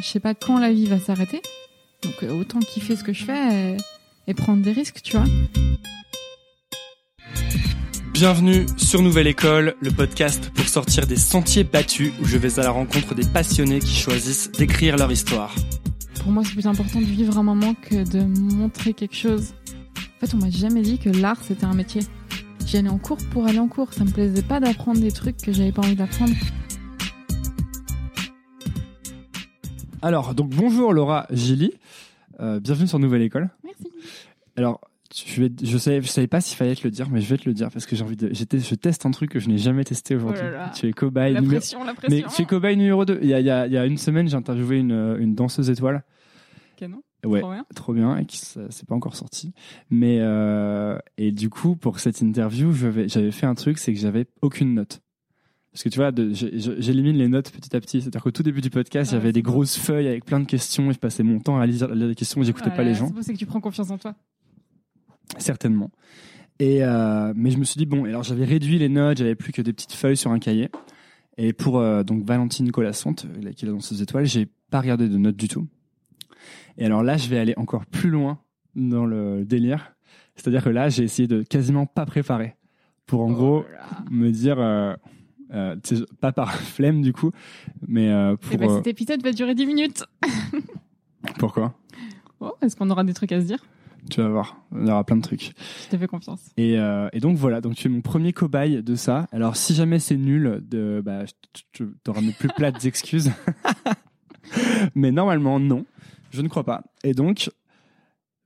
je sais pas quand la vie va s'arrêter. Donc euh, autant kiffer ce que je fais et, et prendre des risques, tu vois. Bienvenue sur Nouvelle École, le podcast pour sortir des sentiers battus où je vais à la rencontre des passionnés qui choisissent d'écrire leur histoire. Pour moi, c'est plus important de vivre un moment que de montrer quelque chose. En fait, on m'a jamais dit que l'art c'était un métier. J'y allais en cours pour aller en cours. Ça me plaisait pas d'apprendre des trucs que j'avais pas envie d'apprendre. Alors, donc bonjour Laura Gilly, Euh, bienvenue sur Nouvelle École. Merci. Alors, je, vais, je, savais, je savais pas s'il fallait te le dire, mais je vais te le dire parce que j'ai envie de. Je teste un truc que je n'ai jamais testé aujourd'hui. Oh là là. tu es cobaye La numéro. pression, la Mais tu es cobaye numéro 2. Il y a, il y a- il y a une semaine, j'ai interviewé une, une danseuse étoile. Canon. Ouais, Trop bien. trop bien, et qui c'est pas encore sorti. Mais euh, et du coup, pour cette interview, j'avais j'avais fait un truc, c'est que j'avais aucune note. Parce que tu vois, j'élimine les notes petit à petit. C'est-à-dire qu'au tout début du podcast, Ouais, j'avais des grosses feuilles avec plein de questions et je passais mon temps à lire les questions et j'écoutais pas Voilà, les gens. C'est que tu prends confiance en toi. Certainement. Et euh, mais je me suis dit bon, alors j'avais réduit les notes, j'avais plus que des petites feuilles sur un cahier. Et pour euh, donc Valentine Colassante, euh, qui est dans ses étoiles, j'ai pas regardé de notes du tout. Et alors là, je vais aller encore plus loin dans le délire. C'est-à-dire que là, j'ai essayé de quasiment pas préparer pour en Oh gros là. me dire euh, euh, pas par flemme du coup, mais euh, Eh pour ben, euh, cet épisode va durer 10 minutes. pourquoi? Oh, Est-ce qu'on aura des trucs à se dire? Tu vas voir, y aura plein de trucs. Je te fais confiance. Et, euh, et donc voilà, donc tu es mon premier cobaye de ça. Alors si jamais c'est nul, de, bah, tu auras mes plus plates excuses. Mais normalement, non, je ne crois pas. Et donc,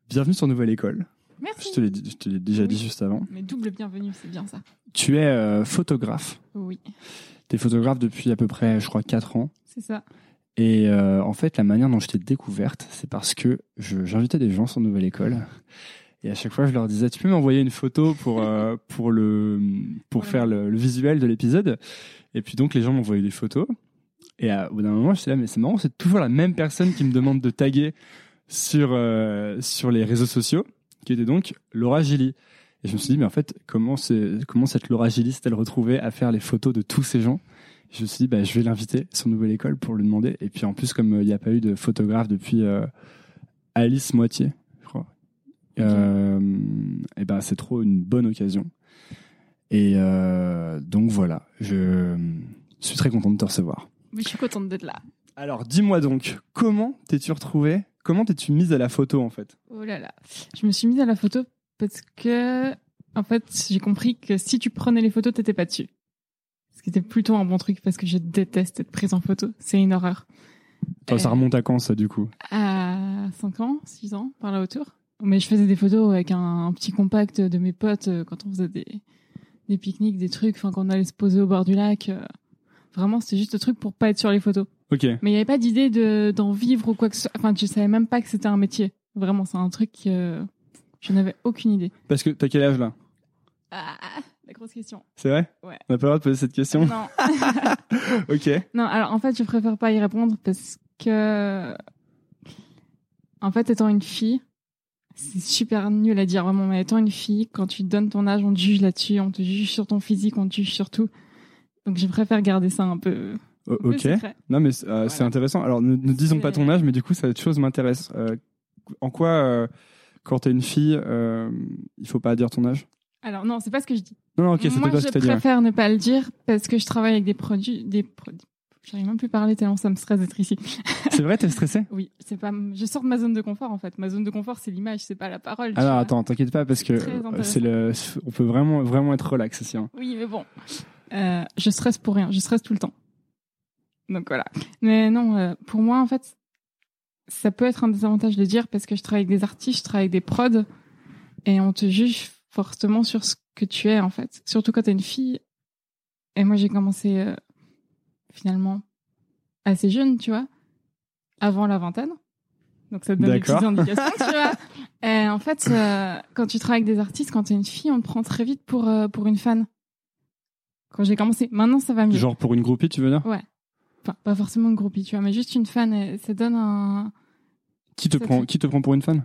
bienvenue sur Nouvelle École. Merci. Je te l'ai déjà Oui. dit juste avant. Mais double bienvenue, c'est bien ça. Tu es euh, photographe. Oui, Tu es photographe depuis à peu près, je crois, 4 ans. c'est ça. Et euh, en fait, la manière dont je t'ai découverte, c'est parce que je- j'invitais des gens sur Nouvelle École. Et à chaque fois, je leur disais, tu peux m'envoyer une photo pour, euh, pour, le, pour faire le, le visuel de l'épisode. Et puis donc, les gens m'envoyaient des photos. Et à- au bout d'un moment, je suis là, mais c'est marrant, c'est toujours la même personne qui me demande de taguer sur, euh, sur les réseaux sociaux, qui était donc Laura Gilly. Et je me suis dit, mais en fait, comment, comment cette Laura Gilly s'est-elle retrouvée à faire les photos de tous ces gens? Je me suis dit, bah, je vais l'inviter sur Nouvelle École pour lui demander. Et puis en plus, comme euh, il n'y a pas eu de photographe depuis euh, Alice Moitié, je crois, euh, et ben c'est trop une bonne occasion. Et euh, donc voilà, je suis très content de te recevoir. Mais je suis contente d'être là. Alors dis-moi donc, comment t'es-tu retrouvé Comment t'es-tu mise à la photo en fait? Oh là là. Je me suis mise à la photo parce que, en fait, j'ai compris que si tu prenais les photos, t'étais pas dessus. Ce qui était plutôt un bon truc parce que je déteste être prise en photo. C'est une horreur. Toi, Ça Euh, remonte à quand ça du coup? À 5 ans, 6 ans, par là autour. Mais je faisais des photos avec un, un petit compact de mes potes euh, quand on faisait des, des pique-niques, des trucs, enfin, quand on allait se poser au bord du lac. Vraiment, c'était juste le truc pour pas être sur les photos. Ok. Mais il n'y avait pas d'idée de, d'en vivre ou quoi que ce soit. Enfin, je savais même pas que c'était un métier. Vraiment, c'est un truc que je n'avais aucune idée. Parce que t'as quel âge là? Ah, la grosse question. C'est vrai? Ouais. On n'a pas le droit de poser cette question Non. Ok. non, alors en fait, je préfère pas y répondre parce que, en fait, étant une fille, c'est super nul à dire vraiment, mais étant une fille, quand tu donnes ton âge, on te juge là-dessus, on te juge sur ton physique, on te juge sur tout. Donc, je préfère garder ça un peu. O- un peu ok. Non, mais c'est euh, c'est Voilà. intéressant. Alors, ne, ne disons pas ton âge, mais du coup, cette chose m'intéresse. Euh, en quoi, euh, quand t'es une fille, euh, il faut pas dire ton âge? Alors, non, c'est pas ce que je dis. Non, non, ok, c'était pas ce je que t'as dit. ouais. préfère ne pas le dire parce que je travaille avec des produits, des produits. J'arrive même plus à parler tellement ça me stresse d'être ici. C'est vrai, t'es stressé Oui, c'est pas. Je sors de ma zone de confort en fait. Ma zone de confort, c'est l'image, c'est pas la parole. tu Alors, vois. attends, t'inquiète pas, parce que c'est le, on peut vraiment, vraiment être relax ici. hein. Oui, mais bon. Euh, je stresse pour rien. Je stresse tout le temps. Donc voilà. Mais non, euh, pour moi, en fait, ça peut être un désavantage de dire parce que je travaille avec des artistes, je travaille avec des prods et on te juge fortement sur ce que tu es en fait. Surtout quand t'es une fille. Et moi, j'ai commencé euh, finalement assez jeune, tu vois, avant la vingtaine. Donc ça te donne des petites indications, tu vois. Et en fait, euh, quand tu travailles avec des artistes, quand t'es une fille, on te prend très vite pour euh, pour une fan. Quand j'ai commencé, maintenant ça va mieux. Genre pour une groupie, tu veux dire? Enfin, pas forcément une groupie, tu vois, mais juste une fan. ça donne un Qui te Ça prend, fait- qui te prend pour une fan?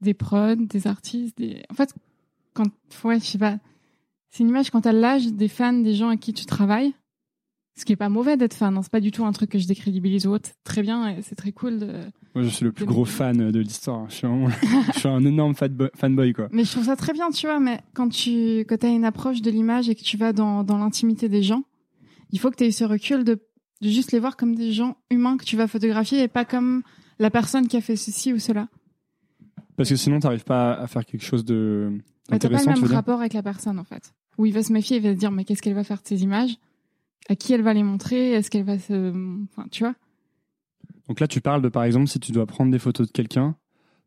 Des prods, des artistes, des. En fait, quand ouais, je sais pas. C'est une image quand t'as l'âge des fans, des gens à qui tu travailles. Ce qui est pas mauvais d'être fan, hein. c'est pas du tout un truc que je décrédibilise ou autre. Très bien, c'est très cool. De... Moi, je suis le plus De- gros fan de l'histoire. Je suis, vraiment- je suis un énorme fanboy, quoi. Mais je trouve ça très bien, tu vois. Mais quand tu quand as une approche de l'image et que tu vas dans, dans l'intimité des gens, il faut que tu aies ce recul de, de juste les voir comme des gens humains que tu vas photographier et pas comme la personne qui a fait ceci ou cela. Parce que sinon, t'arrives pas à faire quelque chose de Mais t'as pas le même rapport avec la personne en fait. Où il va se méfier, il va se dire mais qu'est-ce qu'elle va faire de ces images? À qui elle va les montrer Est-ce qu'elle va se, enfin tu vois Donc là, tu parles de, par exemple, si tu dois prendre des photos de quelqu'un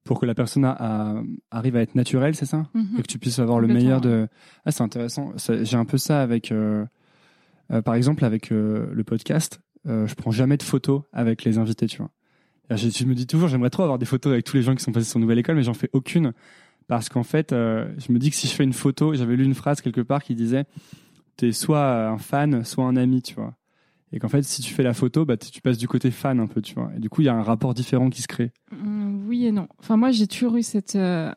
pour que la personne a- a- arrive à être naturelle, c'est ça? Mhm. Et que tu puisses avoir le meilleur de... Ah, c'est intéressant. J'ai un peu ça avec... euh, euh, par exemple, avec euh, le podcast, je prends jamais de photos avec les invités, tu vois. Je, je me dis toujours, j'aimerais trop avoir des photos avec tous les gens qui sont passés sur Nouvelle École, mais j'en fais aucune. Parce qu'en fait, je me dis que si je fais une photo, j'avais lu une phrase quelque part qui disait T'es soit un fan, soit un ami, tu vois. Et qu'en fait, si tu fais la photo, bah, tu passes du côté fan un peu, tu vois. Et du coup, il y a un rapport différent qui se crée. Mm, Oui et non. Enfin, moi, j'ai toujours eu cette, euh,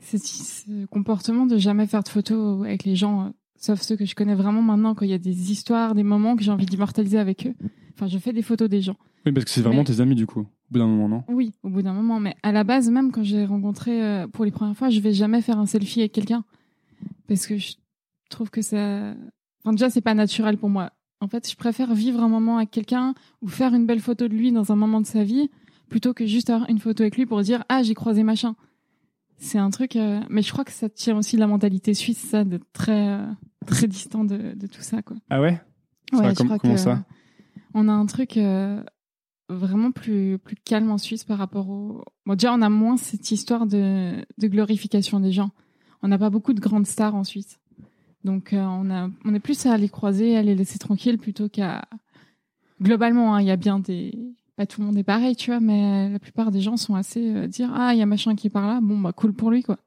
cette- ce comportement de jamais faire de photos avec les gens, euh, sauf ceux que je connais vraiment maintenant, quand il y a des histoires, des moments que j'ai envie d'immortaliser avec eux. Enfin, je fais des photos des gens. Oui, parce que c'est vraiment Mais- tes amis, du coup, au bout d'un moment, non? Oui, au bout d'un moment. Mais à la base, même quand j'ai rencontré euh, pour les premières fois, je vais jamais faire un selfie avec quelqu'un. Parce que je trouve que ça. Enfin, déjà, c'est pas naturel pour moi. En fait, je préfère vivre un moment avec quelqu'un ou faire une belle photo de lui dans un moment de sa vie plutôt que juste avoir une photo avec lui pour dire Ah, j'ai croisé machin. C'est un truc. euh, Mais je crois que ça tient aussi de la mentalité suisse, ça, de très, euh, très distant de, de tout ça, quoi. Ah ouais? Ça, Ouais, je com- crois comment que ça? on a un truc euh, vraiment plus plus calme en Suisse par rapport au. Bon, déjà, on a moins cette histoire de, de glorification des gens. On n'a pas beaucoup de grandes stars en Suisse, donc euh, on a on est plus à les croiser, à les laisser tranquilles plutôt qu'à. Globalement, hein, il y a bien des. Pas tout le monde est pareil, tu vois, mais la plupart des gens sont assez euh, dire ah il y a machin qui est par là, bon bah cool pour lui quoi.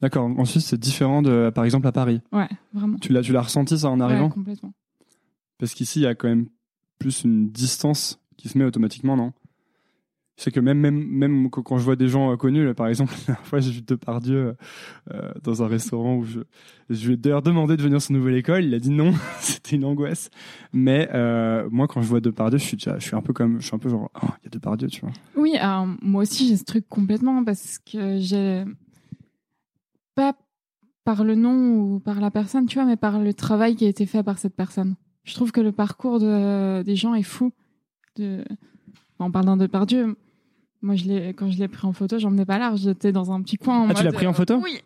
D'accord. En Suisse, c'est différent de, par exemple, à Paris. Ouais, vraiment. Tu l'as, tu l'as ressenti ça en arrivant? Ouais, complètement. Parce qu'ici, il y a quand même plus une distance qui se met automatiquement, non? Je sais que même, même, même quand je vois des gens euh, connus, là, par exemple, la dernière fois, j'ai vu Depardieu euh, dans un restaurant où je, je lui ai d'ailleurs demandé de venir sur Nouvelle École. Il a dit non, c'était une angoisse. Mais euh, moi, quand je vois Depardieu, je suis, je suis un peu comme, je suis un peu genre, oh, il y a Depardieu, tu vois. Oui, alors, moi aussi j'ai ce truc complètement parce que j'ai pas par le nom ou par la personne, tu vois, mais par le travail qui a été fait par cette personne. Je trouve que le parcours de, des gens est fou. De... En parlant de Pardieu, moi je quand je l'ai pris en photo, j'en menais pas large, j'étais dans un petit coin. en Ah, tu l'as pris en euh, photo Oui,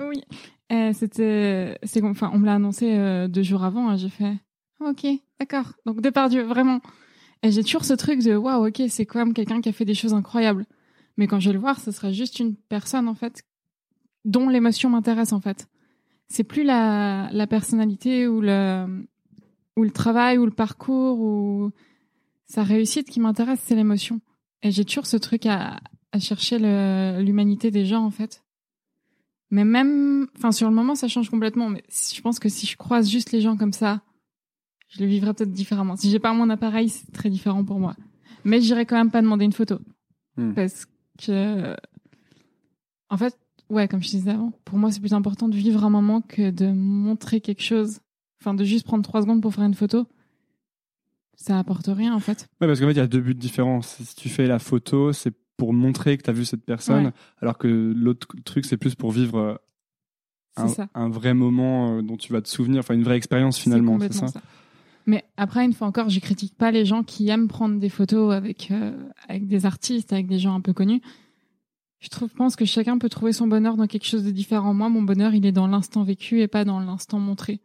oui. Et c'était, c'est enfin, on me l'a annoncé euh, deux jours avant, et j'ai fait, Ah, ok, d'accord. Donc Depardieu, vraiment. Et j'ai toujours ce truc de waouh, ok, c'est quand même quelqu'un qui a fait des choses incroyables. Mais quand je vais le voir, ce sera juste une personne en fait dont l'émotion m'intéresse en fait. C'est plus la, la personnalité ou le ou le travail ou le parcours ou sa réussite qui m'intéresse, c'est l'émotion. Et j'ai toujours ce truc à, à chercher l'humanité des gens en fait. Mais même, enfin sur le moment, ça change complètement. Mais je pense que si je croise juste les gens comme ça, je le vivrais peut-être différemment. Si j'ai pas mon appareil, c'est très différent pour moi. Mais j'irai quand même pas demander une photo. Hmm. Parce que, en fait, ouais, comme je disais avant, pour moi, c'est plus important de vivre un moment que de montrer quelque chose. Enfin, de juste prendre trois secondes pour faire une photo. Ça apporte rien, en fait. Ouais, parce qu'en fait, il y a deux buts différents. Si tu fais la photo, c'est pour montrer que tu as vu cette personne, Ouais. alors que l'autre truc, c'est plus pour vivre euh, un, vrai moment euh, dont tu vas te souvenir, enfin une vraie expérience finalement, c'est ça Mais après, une fois encore, je critique pas les gens qui aiment prendre des photos avec, euh, avec des artistes, avec des gens un peu connus. Je trouve, pense que chacun peut trouver son bonheur dans quelque chose de différent. Moi, mon bonheur, il est dans l'instant vécu et pas dans l'instant montré.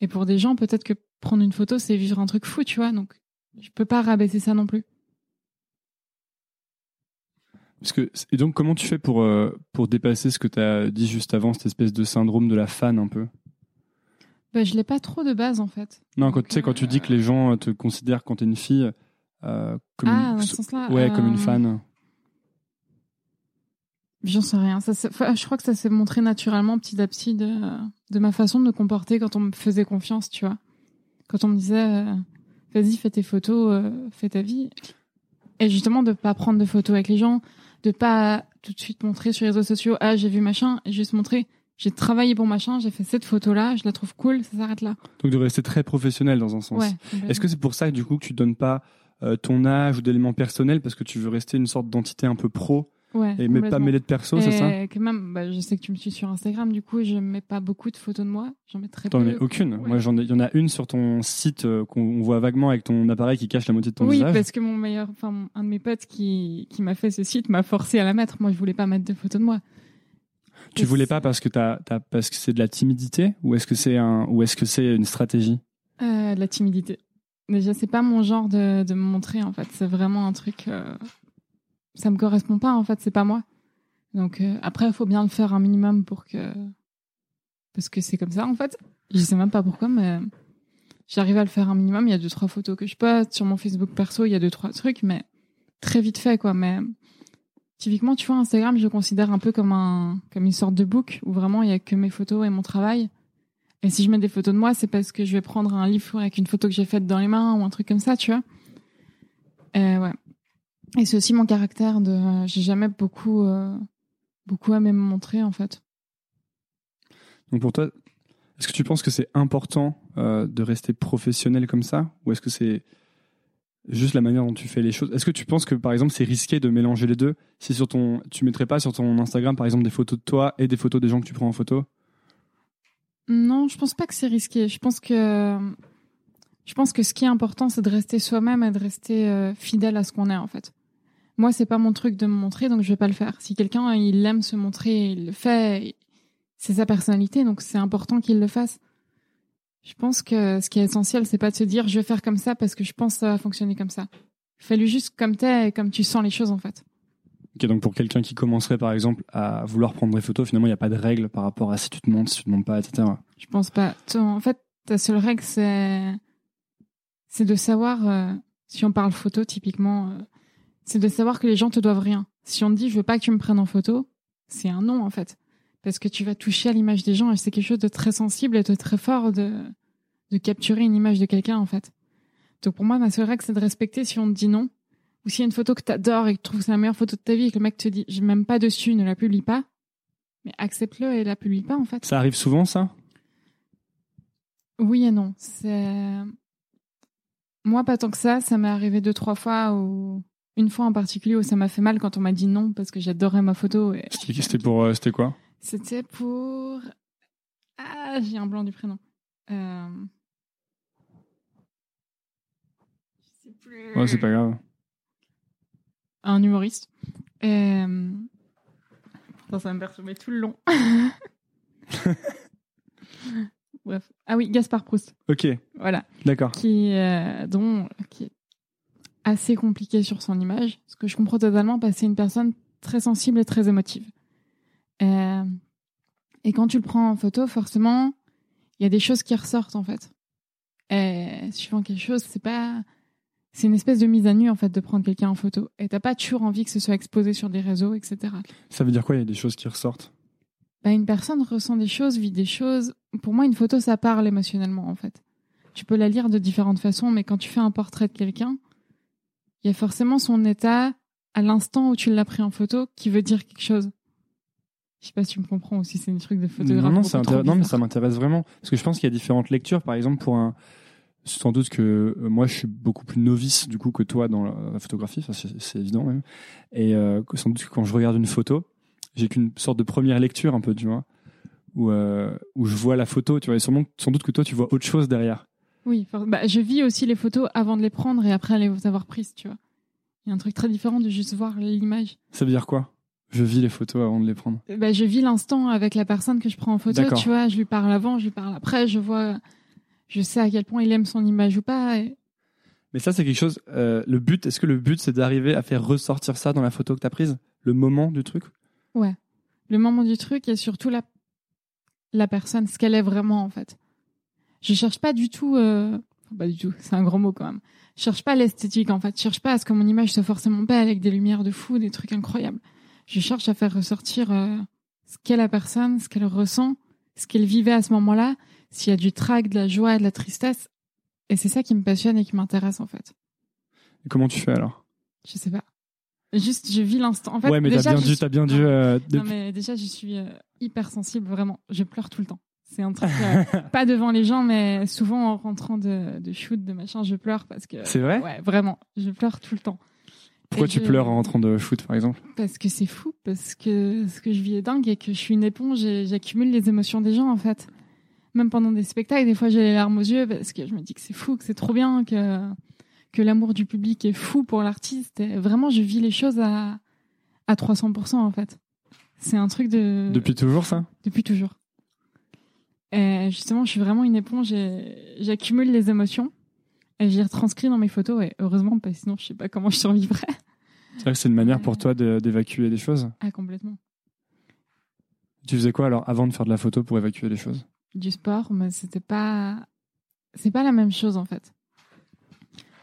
Et pour des gens, peut-être que prendre une photo, c'est vivre un truc fou, tu vois. Donc, je peux pas rabaisser ça non plus. Parce que, et donc, comment tu fais pour, euh, pour dépasser ce que tu as dit juste avant, cette espèce de syndrome de la fan un peu? Bah, je l'ai pas trop de base, en fait. Non, quand, tu sais, quand tu dis que les gens te considèrent quand tu es une fille euh, comme, Ah, une, dans ce sens-là. ouais, comme une euh, fan. J'en sais rien. Ça, enfin, je crois que ça s'est montré naturellement petit à petit de, de ma façon de me comporter quand on me faisait confiance, tu vois. Quand on me disait, euh, vas-y, fais tes photos, euh, fais ta vie. Et justement, de pas prendre de photos avec les gens, de pas tout de suite montrer sur les réseaux sociaux, ah, j'ai vu machin, et juste montrer, j'ai travaillé pour machin, j'ai fait cette photo-là, je la trouve cool, ça s'arrête là. Donc de rester très professionnel dans un sens. Ouais. Est-ce que c'est pour ça que du coup que tu donnes pas euh, ton âge ou d'éléments personnels parce que tu veux rester une sorte d'entité un peu pro ouais, et mais pas mêler de perso, c'est ça Et que même, bah, je sais que tu me suis sur Instagram, du coup, je mets pas beaucoup de photos de moi. J'en mets très T'en peu. mets aucune. Ouais. Moi, j'en ai. Il y en a une sur ton site euh, qu'on voit vaguement avec ton appareil qui cache la moitié de ton oui, visage. parce que mon meilleur, enfin, un de mes potes qui, qui m'a fait ce site m'a forcé à la mettre. Moi, je voulais pas mettre de photos de moi. Tu voulais pas parce que t'as, t'as- parce que c'est de la timidité ou est-ce que c'est un ou est-ce que c'est une stratégie? Euh, de la timidité. Déjà, c'est pas mon genre de, de me montrer, en fait. C'est vraiment un truc. euh, ça me correspond pas, en fait. C'est pas moi. Donc, euh, après, il faut bien le faire un minimum pour que. Parce que c'est comme ça, en fait. Je sais même pas pourquoi, mais j'arrive à le faire un minimum. Il y a deux, trois photos que je poste. Sur mon Facebook perso, il y a deux, trois trucs, mais très vite fait, quoi. Mais typiquement, tu vois, Instagram, je le considère un peu comme, un, comme une sorte de book où vraiment il y a que mes photos et mon travail. Et si je mets des photos de moi, c'est parce que je vais prendre un livre avec une photo que j'ai faite dans les mains ou un truc comme ça, tu vois. Euh, ouais. Et c'est aussi mon caractère de. J'ai jamais beaucoup, euh, beaucoup aimé me montrer, en fait. Donc pour toi, est-ce que tu penses que c'est important euh, de rester professionnel comme ça? Ou est-ce que c'est juste la manière dont tu fais les choses? Est-ce que tu penses que par exemple c'est risqué de mélanger les deux? Si sur ton, tu mettrais pas sur ton Instagram par exemple des photos de toi et des photos des gens que tu prends en photo? Non, je pense pas que c'est risqué. Je pense que. Je pense que ce qui est important, c'est de rester soi-même et de rester euh, fidèle à ce qu'on est, en fait. Moi, c'est pas mon truc de me montrer, donc je vais pas le faire. Si quelqu'un, il aime se montrer, il le fait, c'est sa personnalité, donc c'est important qu'il le fasse. Je pense que ce qui est essentiel, c'est pas de se dire je vais faire comme ça parce que je pense que ça va fonctionner comme ça. Fais-le juste comme t'es et comme tu sens les choses, en fait. Ok, donc pour quelqu'un qui commencerait par exemple à vouloir prendre des photos, finalement il n'y a pas de règle par rapport à si tu te montres, si tu te montres pas, etc. Je pense pas. En fait, ta seule règle, c'est c'est de savoir, euh, si on parle photo typiquement, euh, c'est de savoir que les gens te doivent rien. Si on te dit je veux pas que tu me prennes en photo, c'est un non en fait, parce que tu vas toucher à l'image des gens et c'est quelque chose de très sensible et de très fort de de capturer une image de quelqu'un en fait. Donc pour moi, ma seule règle, c'est de respecter si on te dit non, ou s'il y a une photo que t'adores et que tu trouves que c'est la meilleure photo de ta vie et que le mec te dit je m'aime pas dessus, ne la publie pas, mais accepte-le et la publie pas en fait. Ça arrive souvent ça? Oui et non. C'est moi pas tant que ça. Ça m'est arrivé deux trois fois ou une fois en particulier où ça m'a fait mal quand on m'a dit non parce que j'adorais ma photo. Et... C'était pour euh, c'était quoi? C'était pour ah j'ai un blanc du prénom. Euh... Je sais plus. Ouais, c'est pas grave. Un humoriste. Euh... Ça va me perturber tout le long. Bref. Ah oui, Gaspard Proust. Ok, Voilà. d'accord. qui, euh, dont, qui est assez compliqué sur son image, ce que je comprends totalement parce que c'est une personne très sensible et très émotive. Euh, et quand tu le prends en photo, forcément, il y a des choses qui ressortent en fait. Et suivant quelque chose, c'est pas, c'est une espèce de mise à nu en fait de prendre quelqu'un en photo. Et t'as pas toujours envie que ce soit exposé sur des réseaux, etc. Ça veut dire quoi Il y a des choses qui ressortent? Bah, une personne ressent des choses, vit des choses. Pour moi, une photo, ça parle émotionnellement, en fait. Tu peux la lire de différentes façons, mais quand tu fais un portrait de quelqu'un, il y a forcément son état à l'instant où tu l'as pris en photo qui veut dire quelque chose. Je sais pas si tu me comprends ou si c'est une truc de photographe. Non, non, non, mais ça m'intéresse vraiment. Parce que je pense qu'il y a différentes lectures. Par exemple, pour un. Sans doute que euh, moi, je suis beaucoup plus novice du coup que toi dans la, photographie, c'est évident même. Et euh, sans doute que quand je regarde une photo, j'ai qu'une sorte de première lecture un peu, tu vois, où, euh, où je vois la photo, tu vois, et sûrement, sans doute que toi, tu vois autre chose derrière. Oui, bah, je vis aussi les photos avant de les prendre et après les avoir prises, tu vois. Il y a un truc très différent de juste voir l'image. Ça veut dire quoi? Je vis les photos avant de les prendre. Bah, je vis l'instant avec la personne que je prends en photo, tu vois. Je lui parle avant, je lui parle après, je vois, je sais à quel point il aime son image ou pas. et- Mais ça, c'est quelque chose. euh, le but, est-ce que le but, c'est d'arriver à faire ressortir ça dans la photo que t'as prise? Le moment du truc? Le moment du truc et surtout la, la personne, ce qu'elle est vraiment en fait. Je cherche pas du tout, euh, enfin, pas du tout, c'est un grand mot quand même. Je cherche pas l'esthétique en fait. Je cherche pas à ce que mon image soit forcément belle avec des lumières de fou, des trucs incroyables. Je cherche à faire ressortir euh, ce qu'est la personne, ce qu'elle ressent, ce qu'elle vivait à ce moment-là, s'il y a du trac, de la joie, de la tristesse. Et c'est ça qui me passionne et qui m'intéresse en fait. Et Comment tu fais alors? Je sais pas. Juste, je vis l'instant. En fait, ouais, mais t'as bien dû, suis- t'as bien dû. Euh, Non, mais déjà, je suis euh, hyper sensible, vraiment. Je pleure tout le temps. C'est un truc, euh, pas devant les gens, mais souvent en rentrant de, de shoot, de machin, je pleure parce que. C'est vrai Ouais, vraiment. Je pleure tout le temps. Pourquoi Et tu je- pleures en rentrant de shoot, par exemple? Parce que c'est fou, parce que ce que je vis est dingue et que je suis une éponge et j'accumule les émotions des gens, en fait. Même pendant des spectacles, des fois j'ai les larmes aux yeux parce que je me dis que c'est fou, que c'est trop bien, que, que l'amour du public est fou pour l'artiste. Et vraiment, je vis les choses à, à 300%, en fait. C'est un truc de. Depuis toujours, ça? Depuis toujours. Et justement, je suis vraiment une éponge et j'accumule les émotions et j'y retranscris dans mes photos et heureusement, parce que sinon je sais pas comment je survivrais. C'est vrai que c'est une manière pour toi de- d'évacuer des choses. Ah, complètement. Tu faisais quoi alors avant de faire de la photo pour évacuer les choses? Du sport, mais c'était pas, c'est pas la même chose en fait.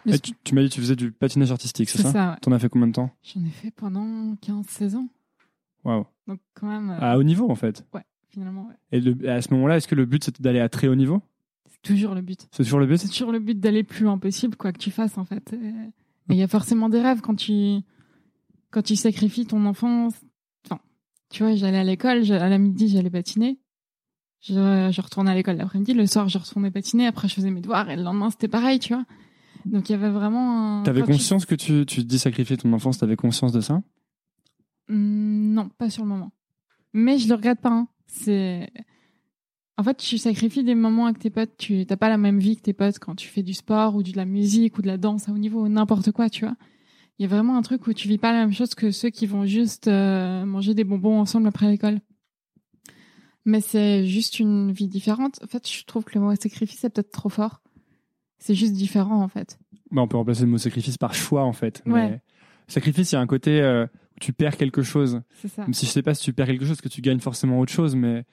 Tu, tu m'as dit que tu faisais du patinage artistique, c'est ça, ça, ouais. T'en as fait combien de temps? J'en ai fait pendant 15-16 ans. Waouh. Donc quand même, euh, À haut niveau, en fait. Finalement, ouais. Et le- à ce moment-là, est-ce que le but c'était d'aller à très haut niveau? C'est toujours le but. C'est toujours le but? C'est toujours le but d'aller le plus loin possible, quoi que tu fasses en fait. Il y a forcément des rêves quand tu quand tu sacrifies ton enfance. Enfin, tu vois, j'allais à l'école, à la midi j'allais patiner. Je, je retournais à l'école l'après-midi, le soir je retournais patiner, après je faisais mes devoirs et le lendemain c'était pareil, tu vois. Donc il y avait vraiment. un- T'avais conscience que tu, tu te dis sacrifier ton enfance, t'avais conscience de ça? Hmm, Non, pas sur le moment. Mais je le regrette pas. hein. C'est. En fait, tu sacrifies des moments avec tes potes. Tu t'as pas la même vie que tes potes quand tu fais du sport ou de la musique ou de la danse à haut niveau, n'importe quoi, tu vois. Il y a vraiment un truc où tu vis pas la même chose que ceux qui vont juste euh, manger des bonbons ensemble après l'école. Mais c'est juste une vie différente. En fait, je trouve que le mot sacrifice c'est peut-être trop fort. C'est juste différent en fait. bah, On peut remplacer le mot sacrifice par choix, en fait. Mais. Sacrifice, il y a un côté euh, où tu perds quelque chose. Ça. Même si je sais pas si tu perds quelque chose, que tu gagnes forcément autre chose, mais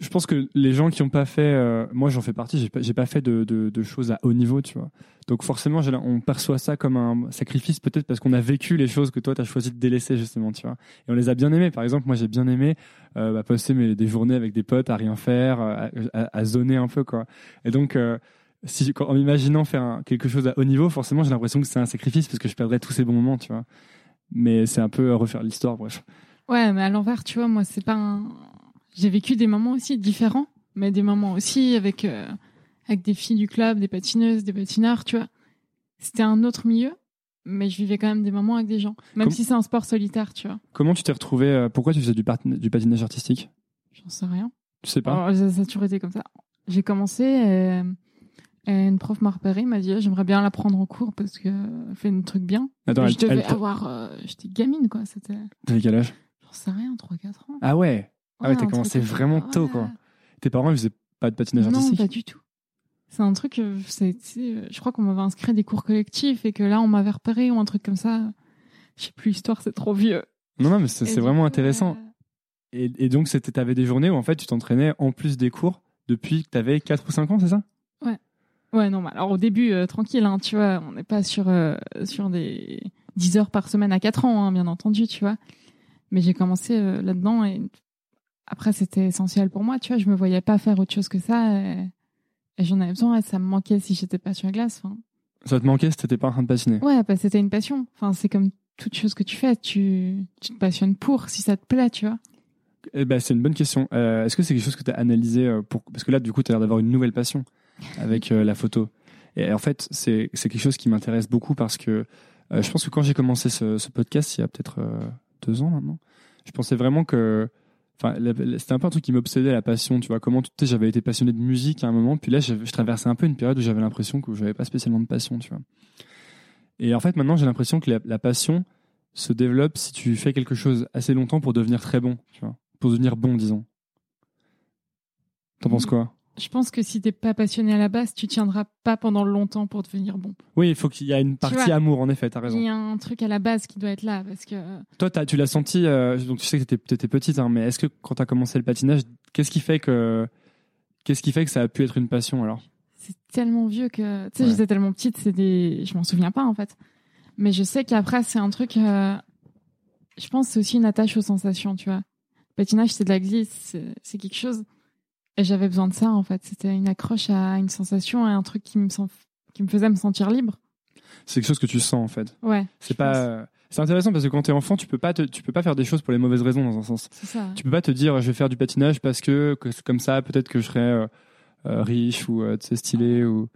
je pense que les gens qui ont pas fait, euh, moi j'en fais partie, j'ai pas, pas fait de, de, de choses à haut niveau, tu vois. Donc forcément, on perçoit ça comme un sacrifice, peut-être parce qu'on a vécu les choses que toi tu as choisi de délaisser justement, tu vois. Et on les a bien aimées. Par exemple, moi j'ai bien aimé euh, bah, passer mes, des journées avec des potes à rien faire, à, à- à zoner un peu, quoi. Et donc euh, si, en imaginant faire un- quelque chose à haut niveau, forcément j'ai l'impression que c'est un sacrifice parce que je perdrais tous ces bons moments, tu vois. Mais c'est un peu euh, refaire l'histoire, bref. Ouais, mais à l'envers, tu vois, moi, c'est pas un... J'ai vécu des moments aussi différents, mais des moments aussi avec, euh, avec des filles du club, des patineuses, des patineurs, tu vois. C'était un autre milieu, mais je vivais quand même des moments avec des gens. Même si c'est un sport solitaire, tu vois. Comment tu t'es retrouvé euh, Pourquoi tu faisais du, patin- du patinage artistique? J'en sais rien. Tu sais pas? Alors, ça, a toujours été comme ça. J'ai commencé et, et une prof m'a repéré, m'a dit, Ah, j'aimerais bien l'apprendre en cours parce que elle fait un truc bien. Attends, je devais avoir... euh, J'étais gamine, quoi. C'était... T'avais quel âge? J'en sais rien, 3-4 ans. Ah ouais Ah ouais, t'as commencé vraiment tôt, quoi. Tes parents, ils faisaient pas de patinage Non, artistique? pas du tout. C'est un truc, euh, euh, je crois qu'on m'avait inscrit à des cours collectifs et que là, on m'avait repéré ou un truc comme ça. Je sais plus, l'histoire, c'est trop vieux. Non, non, mais c'est vraiment intéressant. euh, Et, et donc, c'était- t'avais des journées où en fait, tu t'entraînais en plus des cours depuis que t'avais 4 ou 5 ans, c'est ça? Ouais, non, mais alors au début, euh, tranquille, hein, tu vois, on n'est pas sur, euh, sur des 10 heures par semaine à 4 ans, hein, bien entendu, tu vois. Mais j'ai commencé euh, là-dedans et après, c'était essentiel pour moi, tu vois. Je me voyais pas faire autre chose que ça et, et j'en avais besoin et ça me manquait si j'étais pas sur la glace. Ça te manquait si t'étais pas en train de patiner? Ouais, bah, c'était une passion. Enfin, c'est comme toute chose que tu fais, tu, tu te passionnes pour, si ça te plaît, tu vois. Eh ben, C'est une bonne question. Est-ce que c'est quelque chose que t'as analysé euh, pour... Parce que là, du coup, t'as l'air d'avoir une nouvelle passion avec euh, la photo. Et en fait, c'est quelque chose qui m'intéresse beaucoup parce que euh, je pense que quand j'ai commencé ce, ce podcast, il y a peut-être euh, deux ans maintenant, je pensais vraiment que Enfin, c'était un peu un truc qui m'obsédait, la passion, tu vois. Comment, tu sais, j'avais été passionné de musique à un moment, puis là, je, je traversais un peu une période où j'avais l'impression que j'avais pas spécialement de passion, tu vois. Et en fait, maintenant, j'ai l'impression que la, la passion se développe si tu fais quelque chose assez longtemps pour devenir très bon, tu vois. Pour devenir bon, disons. T'en penses quoi? Je pense que si t'es pas passionné à la base, tu tiendras pas pendant longtemps pour devenir bon. Oui, il faut qu'il y ait une partie vois, amour, en effet, t'as Il raison. y a un truc à la base qui doit être là parce que Toi, t'as- tu l'as senti, euh, donc tu sais que t'étais, t'étais petite, hein, mais est-ce que quand t'as commencé le patinage, qu'est-ce qui fait que, qu'est-ce qui fait que ça a pu être une passion alors? C'est tellement vieux que tu sais Ouais. j'étais tellement petite c'est des je m'en souviens pas en fait mais je sais qu'après c'est un truc euh, je pense c'est aussi une attache aux sensations tu vois le patinage c'est de la glisse c'est quelque chose et j'avais besoin de ça en fait c'était une accroche à une sensation à un truc qui me sent qui me faisait me sentir libre C'est quelque chose que tu sens en fait. ouais C'est pas. pense. C'est intéressant parce que quand t'es enfant, tu peux pas te- tu peux pas faire des choses pour les mauvaises raisons dans un sens. C'est ça. Tu peux pas te dire je vais faire du patinage parce que, que comme ça peut-être que je serai euh, euh, riche ou euh, tu sais, stylé ou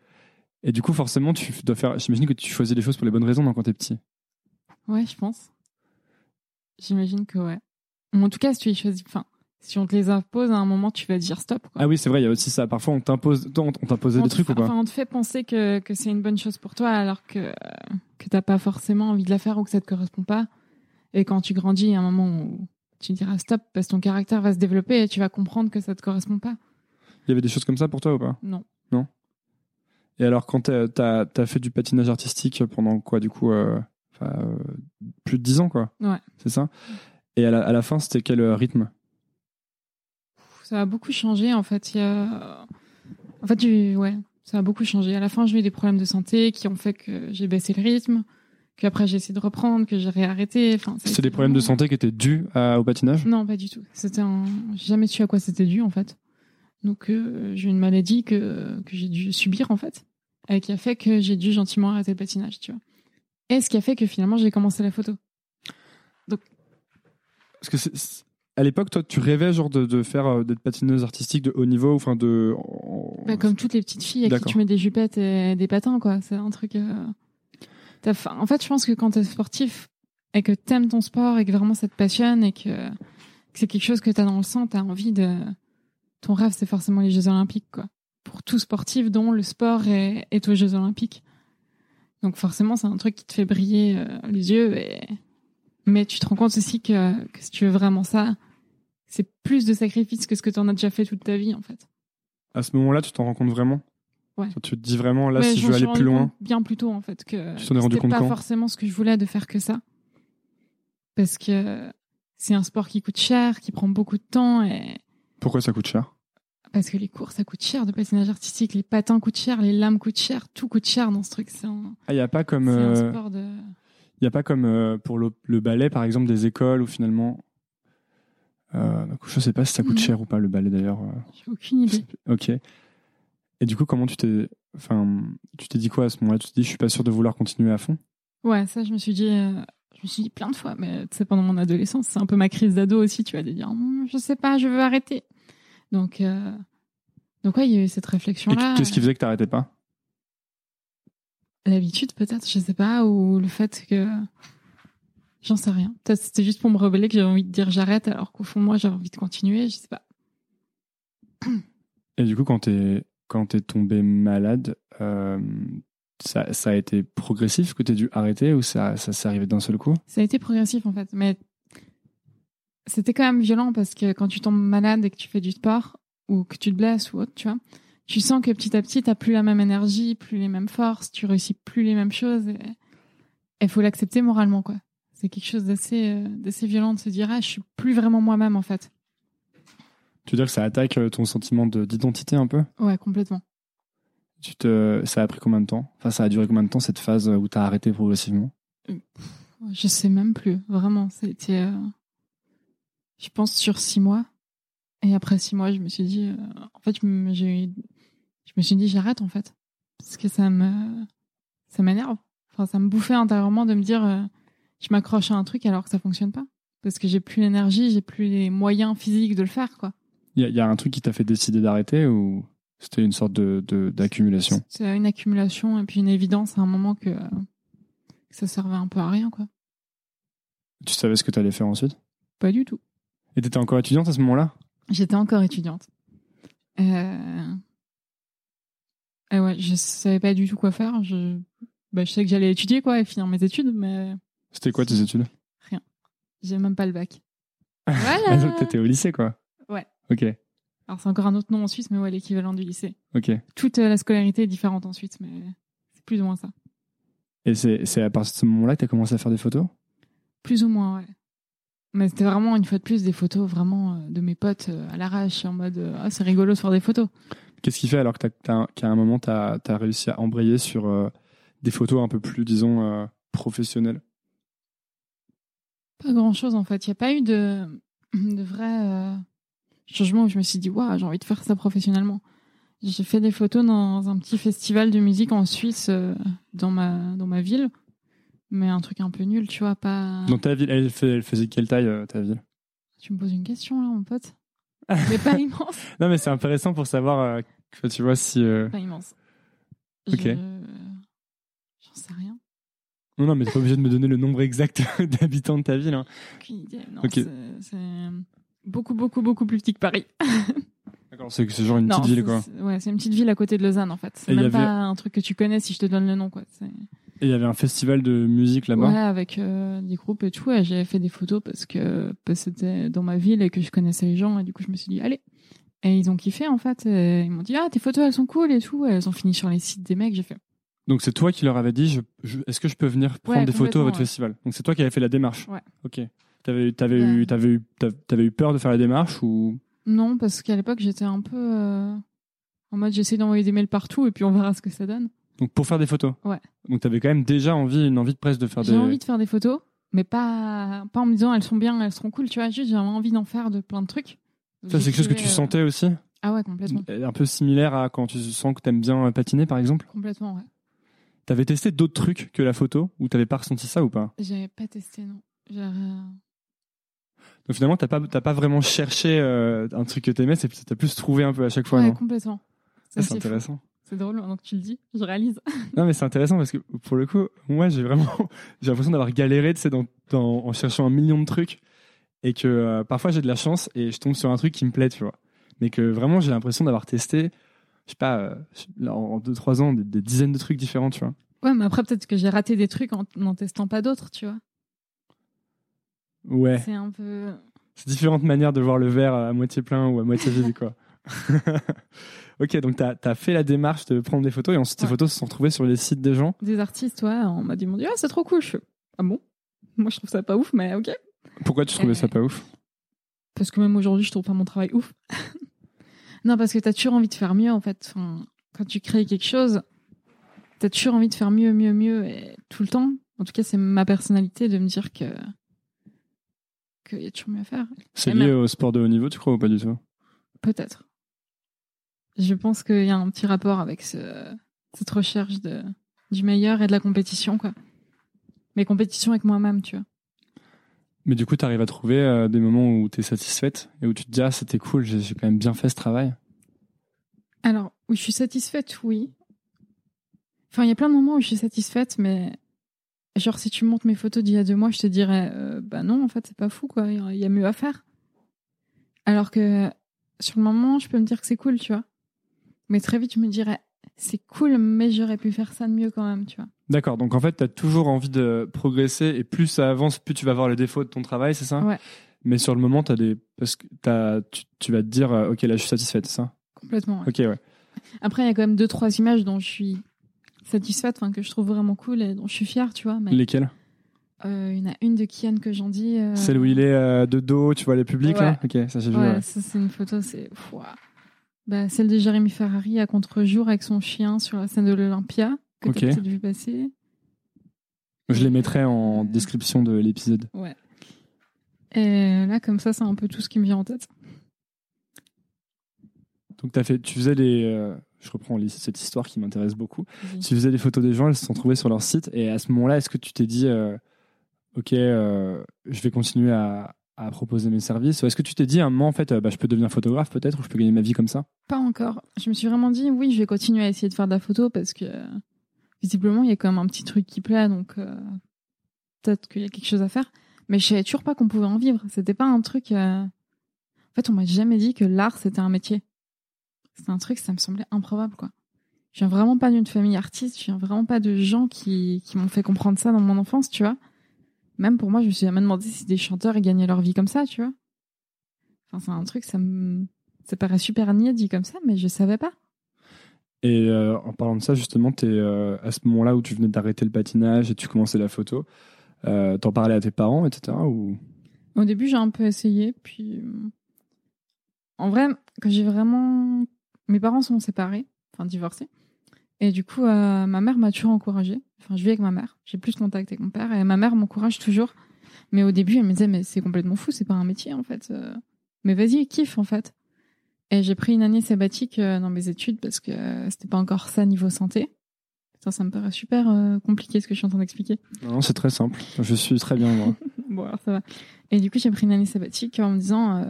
et du coup forcément tu dois faire. J'imagine que tu choisis les choses pour les bonnes raisons quand t'es petit. Ouais, je pense. J'imagine que ouais. Ou En tout cas, si tu les choisis, enfin, si on te les impose, à un moment, tu vas dire stop. Quoi. Ah oui c'est vrai il y a aussi ça. Parfois on t'impose on t'imposait des trucs fait, ou pas enfin, on te fait penser que, que c'est une bonne chose pour toi alors que, que t'as pas forcément envie de la faire ou que ça te correspond pas. Et quand tu grandis, il y a un moment où tu diras stop parce que ton caractère va se développer et tu vas comprendre que ça te correspond pas. Il y avait des choses comme ça pour toi ou pas? Non. Et alors quand t'as as fait du patinage artistique pendant quoi du coup euh, euh, plus de 10 ans quoi? Ouais. C'est ça? Et à la, à la fin c'était quel euh, rythme? Ça a beaucoup changé en fait. Il y a... En fait, ouais, ça a beaucoup changé. À la fin, j'ai eu des problèmes de santé qui ont fait que j'ai baissé le rythme, qu'après j'ai essayé de reprendre, que j'ai réarrêté. Enfin, C'est des problèmes de santé qui étaient dus à- au patinage? Non, pas du tout. C'était un... J'ai jamais su à quoi c'était dû en fait. Donc euh, j'ai une maladie que, que j'ai dû subir en fait, et qui a fait que j'ai dû gentiment arrêter le patinage, tu vois. Et ce qui a fait que finalement j'ai commencé la photo. Parce que c'est- à l'époque, toi, tu rêvais genre de, de faire euh, d'être patineuse artistique de haut niveau, enfin de. Bah, comme toutes les petites filles à qui tu mets des jupettes et des patins, quoi. C'est un truc. euh, En fait, je pense que quand t'es sportif et que t'aimes ton sport et que vraiment ça te passionne et que, que c'est quelque chose que t'as dans le sang, t'as envie de. Ton rêve, c'est forcément les Jeux Olympiques, quoi. Pour tout sportif dont le sport est, est aux Jeux Olympiques. Donc forcément, c'est un truc qui te fait briller euh, les yeux. Et... Mais tu te rends compte aussi que, que si tu veux vraiment ça, c'est plus de sacrifices que ce que t'en as déjà fait toute ta vie, en fait. À ce moment-là, tu t'en rends compte vraiment? Ouais. Tu te dis vraiment, là, Ouais, si je veux aller plus loin. Bien plus tôt, en fait, que Tu t'en es rendu c'était pas forcément ce que je voulais de faire que ça. Parce que c'est un sport qui coûte cher, qui prend beaucoup de temps, et Pourquoi ça coûte cher? Parce que les cours, ça coûte cher de patinage artistique, les patins coûtent cher, les lames coûtent cher, tout coûte cher dans ce truc. C'est un, Ah, il n'y a pas comme, c'est un euh, de. a pas comme euh, pour le, le ballet, par exemple, des écoles où finalement. Euh, donc, je sais pas si ça coûte Mhm. cher ou pas le ballet d'ailleurs. euh, J'ai aucune idée. Ok. Et du coup, comment tu t'es. Enfin, tu t'es dit quoi à ce moment-là? Tu te dis, je suis pas sûr de vouloir continuer à fond? Ouais, ça, je me suis dit, euh, je me suis dit plein de fois, mais tu sais, pendant mon adolescence, c'est un peu ma crise d'ado aussi, tu vas te dire, Hum, je sais pas, je veux arrêter. Donc, euh, donc ouais, il y a eu cette Et réflexion-là. qu'est-ce qui faisait que t'arrêtais pas? L'habitude, peut-être, je sais pas, ou le fait que. J'en sais rien. Peut-être c'était juste pour me rebeller que j'avais envie de dire j'arrête, alors qu'au fond, moi, j'avais envie de continuer, je sais pas. Et du coup, quand t'es quand t'es tombé malade, euh, ça, ça a été progressif que t'aies dû arrêter ou ça, ça s'est arrivé d'un seul coup? Ça a été progressif, en fait, mais c'était quand même violent parce que quand tu tombes malade et que tu fais du sport, ou que tu te blesses ou autre, tu vois, tu sens que petit à petit, t'as plus la même énergie, plus les mêmes forces, tu réussis plus les mêmes choses, et il faut l'accepter moralement, quoi. C'est quelque chose d'assez euh, d'assez violent de se dire, ah, je suis plus vraiment moi-même, en fait. Tu veux dire que ça attaque euh, ton sentiment de- d'identité un peu? Ouais, complètement. tu te, Ça a pris combien de temps? Enfin, ça a duré combien de temps cette phase où t'as arrêté progressivement? Je sais même plus, vraiment. C'était, euh, je pense, sur six mois. Et après six mois, je me suis dit, euh, en fait, je me, j'ai eu- je me suis dit, j'arrête, en fait. Parce que ça me, ça m'énerve. Enfin, ça me bouffait intérieurement de me dire, euh, je m'accroche à un truc alors que ça fonctionne pas. Parce que j'ai plus l'énergie, j'ai plus les moyens physiques de le faire, quoi. Il y, a- il y a un truc qui t'a fait décider d'arrêter ou c'était une sorte de d'accumulation? C'est une accumulation et puis une évidence à un moment que, que ça servait un peu à rien, quoi. Tu savais ce que t'allais faire ensuite? Pas du tout. Et t'étais encore étudiante à ce moment-là? J'étais encore étudiante. Euh... Et ouais, je savais pas du tout quoi faire. Je, bah, je sais que j'allais étudier quoi et finir mes études, mais C'était quoi tes études j'ai même pas le bac. Voilà. T'étais au lycée quoi Ouais. Ok, Alors c'est encore un autre nom en Suisse, mais ouais, l'équivalent du lycée. ok. Toute euh, la scolarité est différente en Suisse, mais c'est plus ou moins ça. Et c'est à partir de ce moment-là que t'as commencé à faire des photos? Plus ou moins, ouais. Mais c'était vraiment une fois de plus des photos vraiment euh, de mes potes euh, à l'arrache, en mode ah c'est rigolo de faire des photos. Qu'est-ce qui fait alors qu'à un moment t'as as réussi à embrayer sur euh, des photos un peu plus, disons, euh, professionnelles? Pas grand chose en fait. Il n'y a pas eu de, de vrai euh, changement où je me suis dit, waouh, j'ai envie de faire ça professionnellement. J'ai fait des photos dans un petit festival de musique en Suisse, euh, dans, ma, dans ma ville. Mais un truc un peu nul, tu vois, pas. Dans ta ville, elle, fait- elle faisait quelle taille, euh, ta ville? Tu me poses une question là, mon pote Mais pas immense. Non, mais c'est intéressant pour savoir, que, tu vois, si. Pas immense. Ok. Je- J'en sais rien. Non, non, mais t'es pas obligé de me donner le nombre exact d'habitants de ta ville. hein. Aucune idée. Non, c'est- beaucoup, beaucoup, beaucoup plus petit que Paris. D'accord, c'est c'est genre une non, petite ville, quoi. Ouais, c'est une petite ville à côté de Lausanne en fait. C'est même avait- pas un truc que tu connais si je te donne le nom quoi. Et il y avait un festival de musique là-bas. Ouais, avec euh, des groupes et tout. Et j'avais fait des photos parce que, parce que c'était dans ma ville et que je connaissais les gens. Et du coup, je me suis dit, allez. Et ils ont kiffé en fait. Et ils m'ont dit, ah, tes photos elles sont cool et tout. Et elles ont fini sur les sites des mecs. J'ai fait, Donc c'est toi qui leur avais dit, je, je- est-ce que je peux venir prendre Ouais, des photos à votre ouais. festival? Donc c'est toi qui avais fait la démarche. Ouais. Ok. T'avais, t'avais Ouais. eu, t'avais eu, t'avais- eu peur de faire la démarche ou? Non, parce qu'à l'époque, j'étais un peu euh, en mode, j'essaie d'envoyer des mails partout et puis on verra ce que ça donne. donc pour faire des photos? Ouais. Donc t'avais quand même déjà envie, une envie de presse de faire J'ai des. envie de faire des photos, mais pas, pas en me disant elles sont bien, elles seront cool, tu vois. Juste, j'ai envie d'en faire de plein de trucs. Ça c'est quelque chose que tu euh, sentais aussi, Ah ouais, complètement. un peu similaire à quand tu sens que t'aimes bien patiner par exemple? Complètement, ouais. T'avais testé d'autres trucs que la photo ou t'avais pas ressenti ça ou pas? J'avais pas testé, non. Euh, Donc finalement t'as pas, pas vraiment cherché euh, un truc que t'aimais, c'est t'as plus trouvé un peu à chaque fois. ouais, non? complètement. C'est intéressant. C'est drôle, maintenant que tu le dis, je réalise. Non, mais c'est intéressant parce que pour le coup, moi, j'ai vraiment, j'ai l'impression d'avoir galéré, tu sais, dans, dans- en cherchant un million de trucs et que euh, parfois j'ai de la chance et je tombe sur un truc qui me plaît, tu vois. Mais que vraiment, j'ai l'impression d'avoir testé, je sais pas, euh, en 2-3 ans, des, des dizaines de trucs différents, tu vois. Ouais, mais après, peut-être que j'ai raté des trucs en n'en testant pas d'autres, tu vois. Ouais, C'est un peu. c'est différentes manières de voir le verre à moitié plein ou à moitié vide, quoi. ok, donc t'as as fait la démarche de prendre des photos et ensuite Ouais. photos se sont retrouvées sur les sites des gens. Des artistes, ouais, on m'a dit, ah, c'est trop cool. Je ah bon? Moi, je trouve ça pas ouf, mais ok. Pourquoi tu trouvais Euh, ça pas ouf? Parce que même aujourd'hui, je trouve pas mon travail ouf. non, parce que t'as toujours envie de faire mieux, en fait. Enfin, quand tu crées quelque chose, t'as toujours envie de faire mieux, mieux, mieux, et tout le temps. En tout cas, c'est ma personnalité de me dire que qu'il y a toujours mieux à faire. C'est lié même- au sport de haut niveau, tu crois, ou pas du tout? Peut-être. Je pense qu'il y a un petit rapport avec ce, cette recherche de, du meilleur et de la compétition, quoi. Mais compétition avec moi-même, tu vois. Mais du coup, tu arrives à trouver euh, des moments où tu es satisfaite et où tu te dis, ah, c'était cool, j'ai quand même bien fait ce travail? Alors, où je suis satisfaite, oui. Enfin, il y a plein de moments où je suis satisfaite, mais genre, si tu montes mes photos d'il y a deux mois, je te dirais, euh, bah non, en fait, c'est pas fou, quoi. Il y a mieux à faire. Alors que sur le moment, je peux me dire que c'est cool, tu vois. Mais très vite, je me dirais, c'est cool, mais j'aurais pu faire ça de mieux quand même, tu vois. D'accord, donc en fait, tu as toujours envie de progresser et plus ça avance, plus tu vas voir les défauts de ton travail, c'est ça? Ouais. Mais sur le moment, as des... Parce que tu, tu vas te dire, euh, ok, là, je suis satisfaite, c'est ça? Complètement. ouais. Ok, ouais. Après, il y a quand même deux, trois images dont je suis satisfaite, que je trouve vraiment cool et dont je suis fière, tu vois. Mais Lesquelles? Euh, il y en a une de Kian que j'en dis. euh, Celle où il est euh, de dos, tu vois les publics, là? Ok, ça j'ai vu, Ouais, ouais. ça c'est une photo, c'est. Bah, celle de Jérémy Ferrari à contre-jour avec son chien sur la scène de l'Olympia, que Ok. t'as peut-être vu passer. Je les mettrai en description de l'épisode. Ouais. Et là, comme ça, c'est un peu tout ce qui me vient en tête. Donc as fait, tu faisais des... euh, je reprends cette histoire qui m'intéresse beaucoup. Tu faisais des photos des gens, elles se sont trouvées sur leur site. Et à ce moment-là, est-ce que tu t'es dit, euh, ok, euh, je vais continuer à, à proposer mes services? Ou est-ce que tu t'es dit à un moment, en fait, euh, bah, je peux devenir photographe peut-être, ou je peux gagner ma vie comme ça? Pas encore. Je me suis vraiment dit, oui, je vais continuer à essayer de faire de la photo parce que euh, visiblement, il y a quand même un petit truc qui plaît, donc euh, peut-être qu'il y a quelque chose à faire. Mais je savais toujours pas qu'on pouvait en vivre. C'était pas un truc. euh, En fait, on m'a jamais dit que l'art c'était un métier. C'était un truc, ça me semblait improbable, quoi. Je viens vraiment pas d'une famille artiste. Je viens vraiment pas de gens qui, qui m'ont fait comprendre ça dans mon enfance, tu vois. Même pour moi, je me suis jamais demandé si des chanteurs gagnaient leur vie comme ça, tu vois. Enfin, c'est un truc, ça me, ça paraît super niais dit comme ça, mais je savais pas. Et euh, en parlant de ça, justement, t'es euh, à ce moment-là où tu venais d'arrêter le patinage et tu commençais la photo, euh, t'en parlais à tes parents, etc. Au début, j'ai un peu essayé, puis en vrai, quand j'ai vraiment, mes parents sont séparés, enfin divorcés, et du coup, ma mère m'a toujours encouragée. Enfin, je vis avec ma mère, j'ai plus de contact avec mon père, et ma mère m'encourage toujours. Mais au début, elle me disait, mais c'est complètement fou, c'est pas un métier en fait. Mais vas-y, kiffe en fait. Et j'ai pris une année sabbatique euh, dans mes études parce que euh, c'était pas encore ça niveau santé. Ça, ça me paraît super euh, compliqué ce que je suis en train d'expliquer. Non, c'est très simple. Je suis très bien, moi. bon, alors ça va. Et du coup, j'ai pris une année sabbatique en me disant, euh,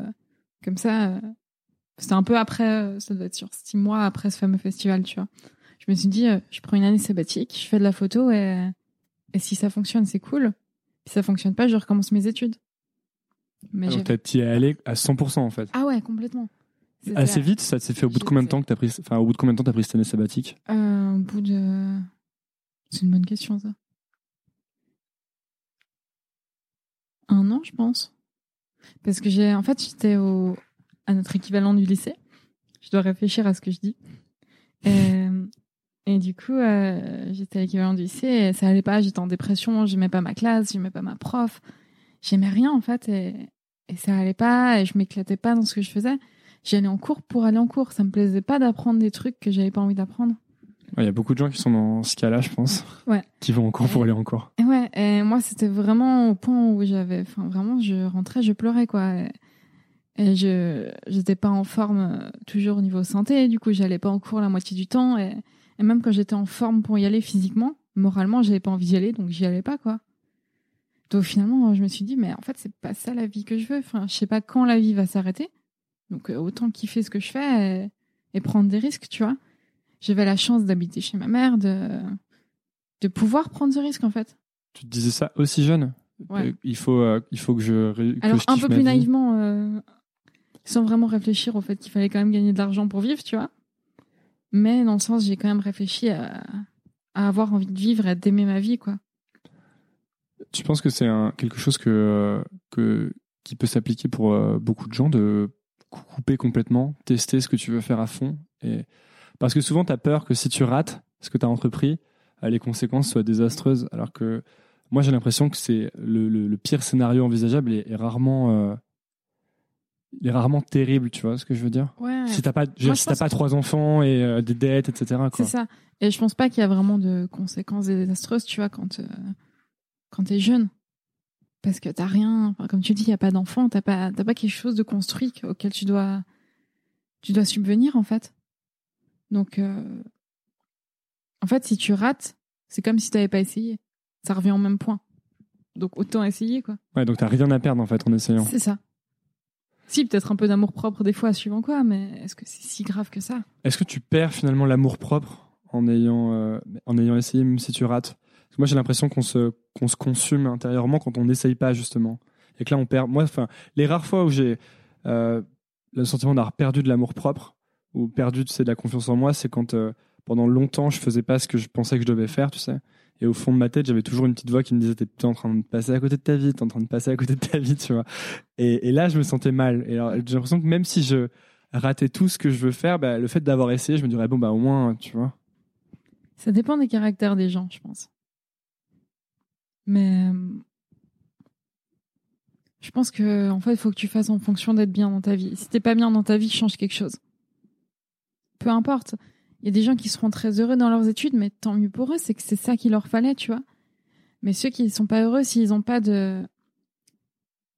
comme ça, euh, c'était un peu après, ça doit être sur six mois après ce fameux festival, tu vois. Je me suis dit, euh, je prends une année sabbatique, je fais de la photo et, et si ça fonctionne, c'est cool. Si ça fonctionne pas, je recommence mes études. Mais Donc, j'avais- t'as- t'y es allé à 100% en fait. ah ouais, complètement. Assez vite, ça s'est fait au bout de combien de temps que t'as pris, enfin, au bout de combien de temps t'as pris cette année sabbatique? Euh, au bout de. C'est une bonne question, ça. Un an, je pense. Parce que j'ai. En fait, j'étais au... à notre équivalent du lycée. Je dois réfléchir à ce que je dis. Et, et du coup, euh, j'étais à l'équivalent du lycée et ça allait pas. J'étais en dépression, j'aimais pas ma classe, j'aimais pas ma prof. J'aimais rien, en fait. Et, et ça allait pas et je m'éclatais pas dans ce que je faisais. J'allais en cours pour aller en cours. Ça me plaisait pas d'apprendre des trucs que j'avais pas envie d'apprendre. Il y a beaucoup de gens qui sont dans ce cas-là, je pense. Ouais. Qui vont en cours pour aller en cours. Et ouais, et moi c'était vraiment au point où j'avais, enfin vraiment, je rentrais, je pleurais quoi. Et, et je, j'étais pas en forme euh, toujours au niveau santé, du coup j'allais pas en cours la moitié du temps. Et, et même quand j'étais en forme pour y aller physiquement, moralement j'avais pas envie d'y aller, donc j'y allais pas quoi. Donc finalement je me suis dit mais en fait c'est pas ça la vie que je veux. Enfin je sais pas quand la vie va s'arrêter, donc euh, autant kiffer ce que je fais et, et prendre des risques, tu vois. J'avais la chance d'habiter chez ma mère, de de pouvoir prendre ce risque en fait. Tu te disais ça aussi jeune? Ouais. Euh, il, faut, euh, il faut que je. que Alors je un peu plus naïvement, euh, sans vraiment réfléchir au fait qu'il fallait quand même gagner de l'argent pour vivre, tu vois. Mais dans le sens, j'ai quand même réfléchi à, à avoir envie de vivre et d'aimer ma vie, quoi. Tu penses que c'est quelque chose que, que, qui peut s'appliquer pour beaucoup de gens de couper complètement, tester ce que tu veux faire à fond et... Parce que souvent, tu as peur que si tu rates ce que tu as entrepris, euh, les conséquences soient désastreuses. Alors que moi, j'ai l'impression que c'est le, le- le pire scénario envisageable est, est rarement, euh, il est rarement terrible, tu vois ce que je veux dire? Ouais. Si t'as pas, je Moi, si t'as pas trois enfants et euh, des dettes, etc. C'est ça. Et je pense pas qu'il y a vraiment de conséquences désastreuses, tu vois, quand, euh, quand t'es jeune. Parce que t'as rien, enfin, comme tu dis, il y a pas d'enfant, t'as pas, t'as pas quelque chose de construit auquel tu dois, tu dois subvenir, en fait. Donc, euh, en fait, si tu rates, c'est comme si t'avais pas essayé. Ça revient au même point. Donc, autant essayer, quoi. Ouais, donc t'as rien à perdre en fait en essayant. C'est ça. Si, peut-être un peu d'amour propre des fois, suivant quoi, mais est-ce que c'est si grave que ça? Est-ce que tu perds finalement l'amour propre en ayant, euh, en ayant essayé, même si tu rates? Moi, j'ai l'impression qu'on se, qu'on se consume intérieurement quand on n'essaye pas, justement. Et que là, on perd. Moi, enfin, les rares fois où j'ai euh, le sentiment d'avoir perdu de l'amour propre ou perdu de la confiance en moi, c'est quand euh, pendant longtemps, je faisais pas ce que je pensais que je devais faire, tu sais. Et au fond de ma tête, j'avais toujours une petite voix qui me disait T'es en train de passer à côté de ta vie, t'es en train de passer à côté de ta vie, tu vois. Et, là, je me sentais mal. Et j'ai l'impression que même si je ratais tout ce que je veux faire, bah, le fait d'avoir essayé, je me dirais Bon, bah, au moins, tu vois. Ça dépend des caractères des gens, je pense. Mais euh, je pense que en fait, il faut que tu fasses en fonction d'être bien dans ta vie. Si t'es pas bien dans ta vie, change quelque chose. Peu importe. Il y a des gens qui seront très heureux dans leurs études, mais tant mieux pour eux, c'est que c'est ça qu'il leur fallait, tu vois. Mais ceux qui sont pas heureux, s'ils ont pas de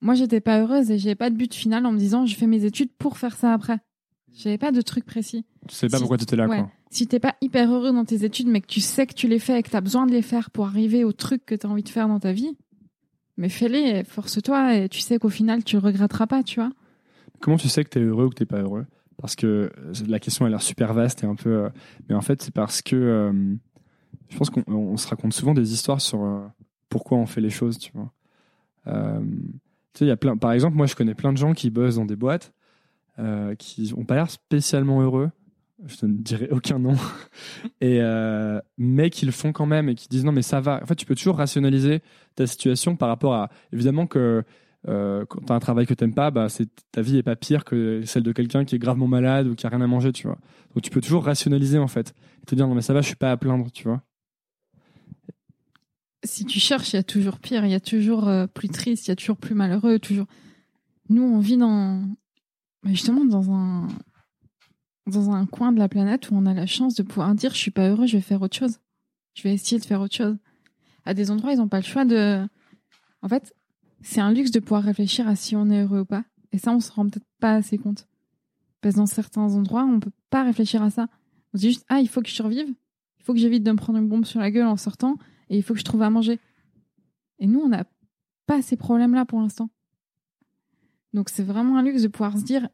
moi, j'étais pas heureuse et j'avais pas de but final en me disant je fais mes études pour faire ça après. J'avais pas de truc précis. Tu sais pas Si- pourquoi tu étais là, ouais. quoi. Si t'es pas hyper heureux dans tes études, mais que tu sais que tu les fais et que t'as besoin de les faire pour arriver au truc que t'as envie de faire dans ta vie, mais fais-les, et force-toi et tu sais qu'au final tu regretteras pas, tu vois. Comment tu sais que t'es heureux ou que t'es pas heureux? Parce que euh, la question a l'air super vaste et un peu. euh, mais en fait, c'est parce que. euh, je pense qu'on on se raconte souvent des histoires sur euh, pourquoi on fait les choses, tu vois. Tu sais, il y a plein. Par exemple, moi, je connais plein de gens qui bossent dans des boîtes euh, qui ont pas l'air spécialement heureux. Je ne dirai aucun nom. et euh, mais qui le font quand même et qui disent non, mais ça va. En fait, tu peux toujours rationaliser ta situation par rapport à. Évidemment que euh, quand tu as un travail que t'aimes pas, bah, c'est, ta vie est pas pire que celle de quelqu'un qui est gravement malade ou qui a rien à manger, tu vois. Donc tu peux toujours rationaliser en fait. Et te dire non mais ça va, je suis pas à plaindre, tu vois. Si tu cherches, il y a toujours pire, il y a toujours euh, plus triste, il y a toujours plus malheureux, toujours. Nous, on vit dans justement dans un dans un coin de la planète où on a la chance de pouvoir dire je suis pas heureux, je vais faire autre chose. Je vais essayer de faire autre chose. À des endroits, ils n'ont pas le choix de. En fait, c'est un luxe de pouvoir réfléchir à si on est heureux ou pas. Et ça, on se rend peut-être pas assez compte. Parce que dans certains endroits, on peut pas réfléchir à ça. On se dit juste ah, il faut que je survive. Il faut que j'évite de me prendre une bombe sur la gueule en sortant et il faut que je trouve à manger. Et nous, on n'a pas ces problèmes-là pour l'instant. Donc c'est vraiment un luxe de pouvoir se dire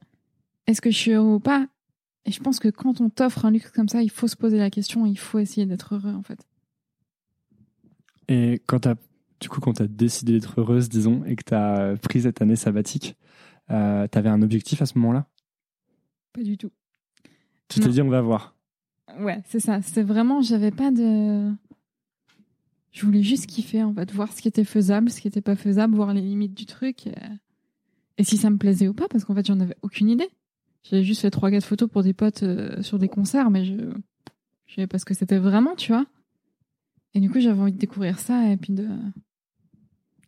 est-ce que je suis heureux ou pas? Et je pense que quand on t'offre un luxe comme ça, il faut se poser la question, il faut essayer d'être heureux en fait. Et quand t'as, du coup, quand tu as décidé d'être heureuse, disons, et que tu as pris cette année sabbatique, euh, tu avais un objectif à ce moment-là? Pas du tout. Tu t'es dit, on va voir. Ouais, c'est ça. C'est vraiment, j'avais pas de. Je voulais juste kiffer, en fait, voir ce qui était faisable, ce qui était pas faisable, voir les limites du truc. Et, et si ça me plaisait ou pas, parce qu'en fait, j'en avais aucune idée. J'avais juste fait trois, quatre photos pour des potes euh, sur des concerts, mais je. Je savais pas que c'était vraiment, tu vois. Et du coup, j'avais envie de découvrir ça et puis de.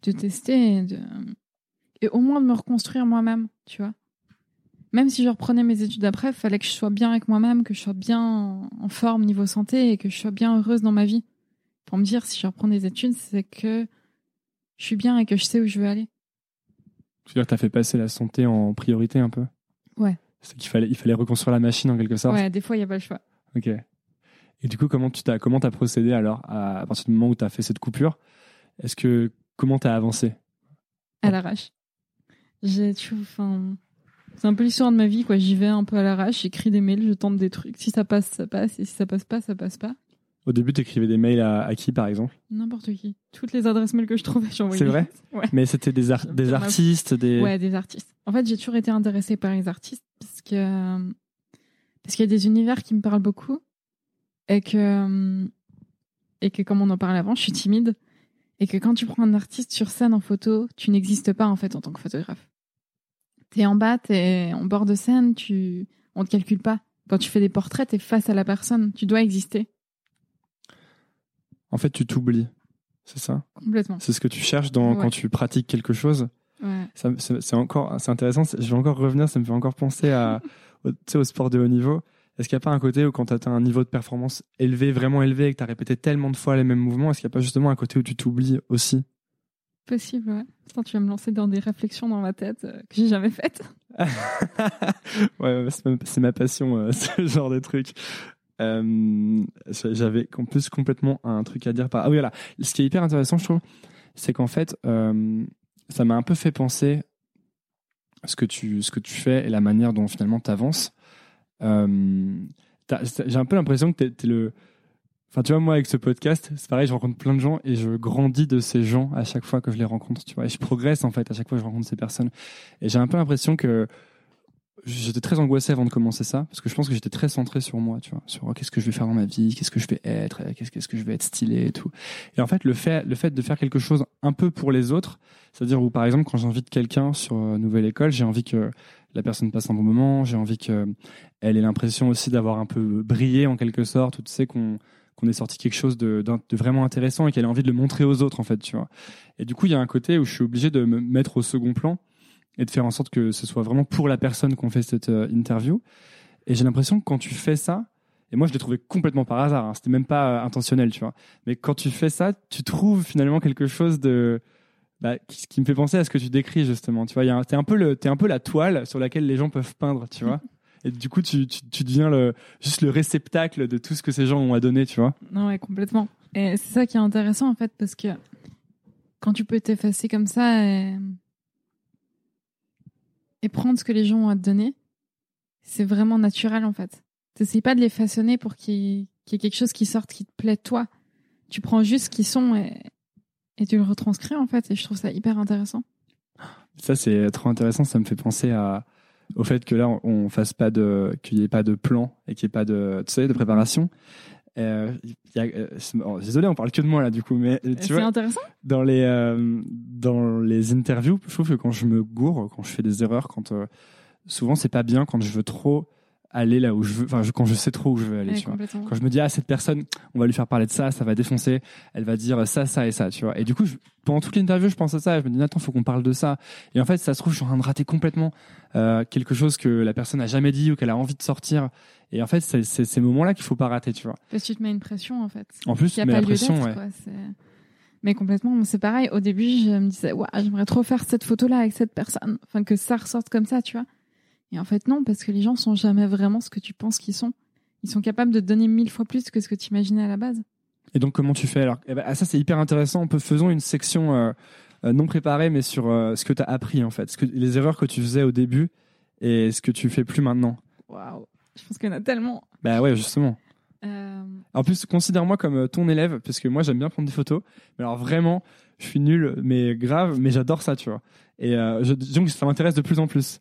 de tester et de. Et au moins de me reconstruire moi-même, tu vois même si je reprenais mes études après, il fallait que je sois bien avec moi-même, que je sois bien en- en forme niveau santé et que je sois bien heureuse dans ma vie. Pour me dire, si je reprends des études, c'est que je suis bien et que je sais où je veux aller. Tu veux dire, tu as fait passer la santé en priorité un peu Ouais. C'est qu'il fallait, il fallait reconstruire la machine en quelque sorte Ouais, des fois, il n'y a pas le choix. Ok. Et du coup, comment tu t'as, comment t'as procédé alors à, à partir du moment où tu as fait cette coupure? Est-ce que, comment t'as avancé? À l'arrache. J'ai, tu enfin, c'est un peu l'histoire de ma vie, quoi. J'y vais un peu à l'arrache, j'écris des mails, je tente des trucs. Si ça passe, ça passe. Et si ça passe pas, ça passe pas. Au début, tu écrivais des mails à, à qui par exemple? N'importe qui. Toutes les adresses mails que je trouvais, j'envoyais. C'est vrai? Ouais. Mais c'était des, ar- artistes, des. Ouais, des artistes. En fait, j'ai toujours été intéressée par les artistes parce que parce qu'il y a des univers qui me parlent beaucoup et que et que comme on en parlait avant, je suis timide et que quand tu prends un artiste sur scène en photo, tu n'existes pas en fait en tant que photographe. T'es en bas, t'es en bord de scène, tu on te calcule pas. Quand tu fais des portraits, t'es face à la personne, tu dois exister En fait, tu t'oublies. C'est ça? Complètement. C'est ce que tu cherches dans, Ouais. quand tu pratiques quelque chose Ouais. C'est encore c'est intéressant je vais encore revenir ça me fait encore penser à au, au sport de haut niveau est-ce qu'il n'y a pas un côté où quand tu atteins un niveau de performance élevé vraiment élevé et que tu as répété tellement de fois les mêmes mouvements est-ce qu'il n'y a pas justement un côté où tu t'oublies aussi? Possible, ouais. Putain, tu vas me lancer dans des réflexions dans ma tête euh, que j'ai jamais faites. ouais, ouais, c'est ma- c'est ma passion euh, ce genre de truc Euh, j'avais en plus complètement un truc à dire par ah voilà. Ce qui est hyper intéressant je trouve c'est qu'en fait euh, ça m'a un peu fait penser ce que tu ce que tu fais et la manière dont finalement tu avances j'ai un peu l'impression que tu es, le enfin tu vois moi avec ce podcast c'est pareil je rencontre plein de gens et je grandis de ces gens à chaque fois que je les rencontre tu vois. Et je progresse en fait à chaque fois que je rencontre ces personnes. Et j'ai un peu l'impression que j'étais très angoissé avant de commencer ça parce que je pense que j'étais très centré sur moi tu vois sur oh, qu'est-ce que je vais faire dans ma vie qu'est-ce que je vais être euh, qu'est-ce qu'est-ce que je vais être stylé et tout. Et en fait le fait le fait de faire quelque chose un peu pour les autres c'est-à-dire où par exemple quand j'invite quelqu'un sur euh, nouvelle école j'ai envie que la personne passe un bon moment j'ai envie que elle ait l'impression aussi d'avoir un peu brillé en quelque sorte ou tu sais qu'on qu'on ait sorti quelque chose de, de vraiment intéressant et qu'elle ait envie de le montrer aux autres en fait tu vois. Et du coup il y a un côté où je suis obligé de me mettre au second plan et de faire en sorte que ce soit vraiment pour la personne qu'on fait cette euh, interview. Et j'ai l'impression que quand tu fais ça, et moi je l'ai trouvé complètement par hasard, hein, c'était même pas euh, intentionnel, tu vois. Mais quand tu fais ça, tu trouves finalement quelque chose de bah, qui, qui me fait penser à ce que tu décris justement. Tu vois, un- t'es un peu le, t'es un peu la toile sur laquelle les gens peuvent peindre, tu vois. Et du coup, tu, tu, tu deviens le, juste le réceptacle de tout ce que ces gens ont à donner, tu vois. Non, ouais, complètement. Et c'est ça qui est intéressant, en fait, parce que quand tu peux t'effacer comme ça et, et prendre ce que les gens ont à te donner, c'est vraiment naturel, en fait. T'essayes pas de les façonner pour qu'il y ait quelque chose qui sorte qui te plaît, toi. Tu prends juste ce qu'ils sont et, tu le retranscris, en fait. Et je trouve ça hyper intéressant. Ça, c'est trop intéressant. Ça me fait penser au fait que là, on, fasse pas de, qu'il n'y ait pas de plan et qu'il n'y ait pas de, de préparation. Euh, y a, euh, oh, désolé, on parle que de moi là, du coup, mais tu vois, intéressant. dans les, euh, dans les interviews, je trouve que quand je me gourre, quand je fais des erreurs, quand euh, souvent c'est pas bien quand je veux trop aller là où je veux, enfin, je- quand je sais trop où je veux aller, Ouais, tu vois complètement. quand je me dis ah cette personne on va lui faire parler de ça ça va défoncer elle va dire ça ça et ça tu vois et du coup je- pendant toute l'interview je pense à ça je me dis attends faut qu'on parle de ça et en fait ça se trouve je suis en train de rater complètement euh, quelque chose que la personne n'a jamais dit ou qu'elle a envie de sortir et en fait c'est ces moments là qu'il faut pas rater tu vois Parce que tu te mets une pression, en fait. en plus tu mets la pression ouais. quoi. Mais complètement, c'est pareil. Au début, je me disais, Ouah, j'aimerais trop faire cette photo-là avec cette personne. Enfin, que ça ressorte comme ça, tu vois. Et en fait, non, parce que les gens sont jamais vraiment ce que tu penses qu'ils sont. ils sont capables de te donner mille fois plus que ce que tu imaginais à la base. Et donc, comment tu fais alors? Eh ben, ah, Ça, c'est hyper intéressant. Peut- Faisons une section euh, euh, non préparée, mais sur euh, ce que tu as appris, en fait. Ce que, les erreurs que tu faisais au début et ce que tu fais plus maintenant. Waouh. Je pense qu'il y en a tellement. Bah ouais, justement. Euh, En plus, considère-moi comme ton élève, parce que moi, j'aime bien prendre des photos. Mais alors, vraiment, je suis nul, mais grave, mais j'adore ça, tu vois. Et euh, je, disons que ça m'intéresse de plus en plus.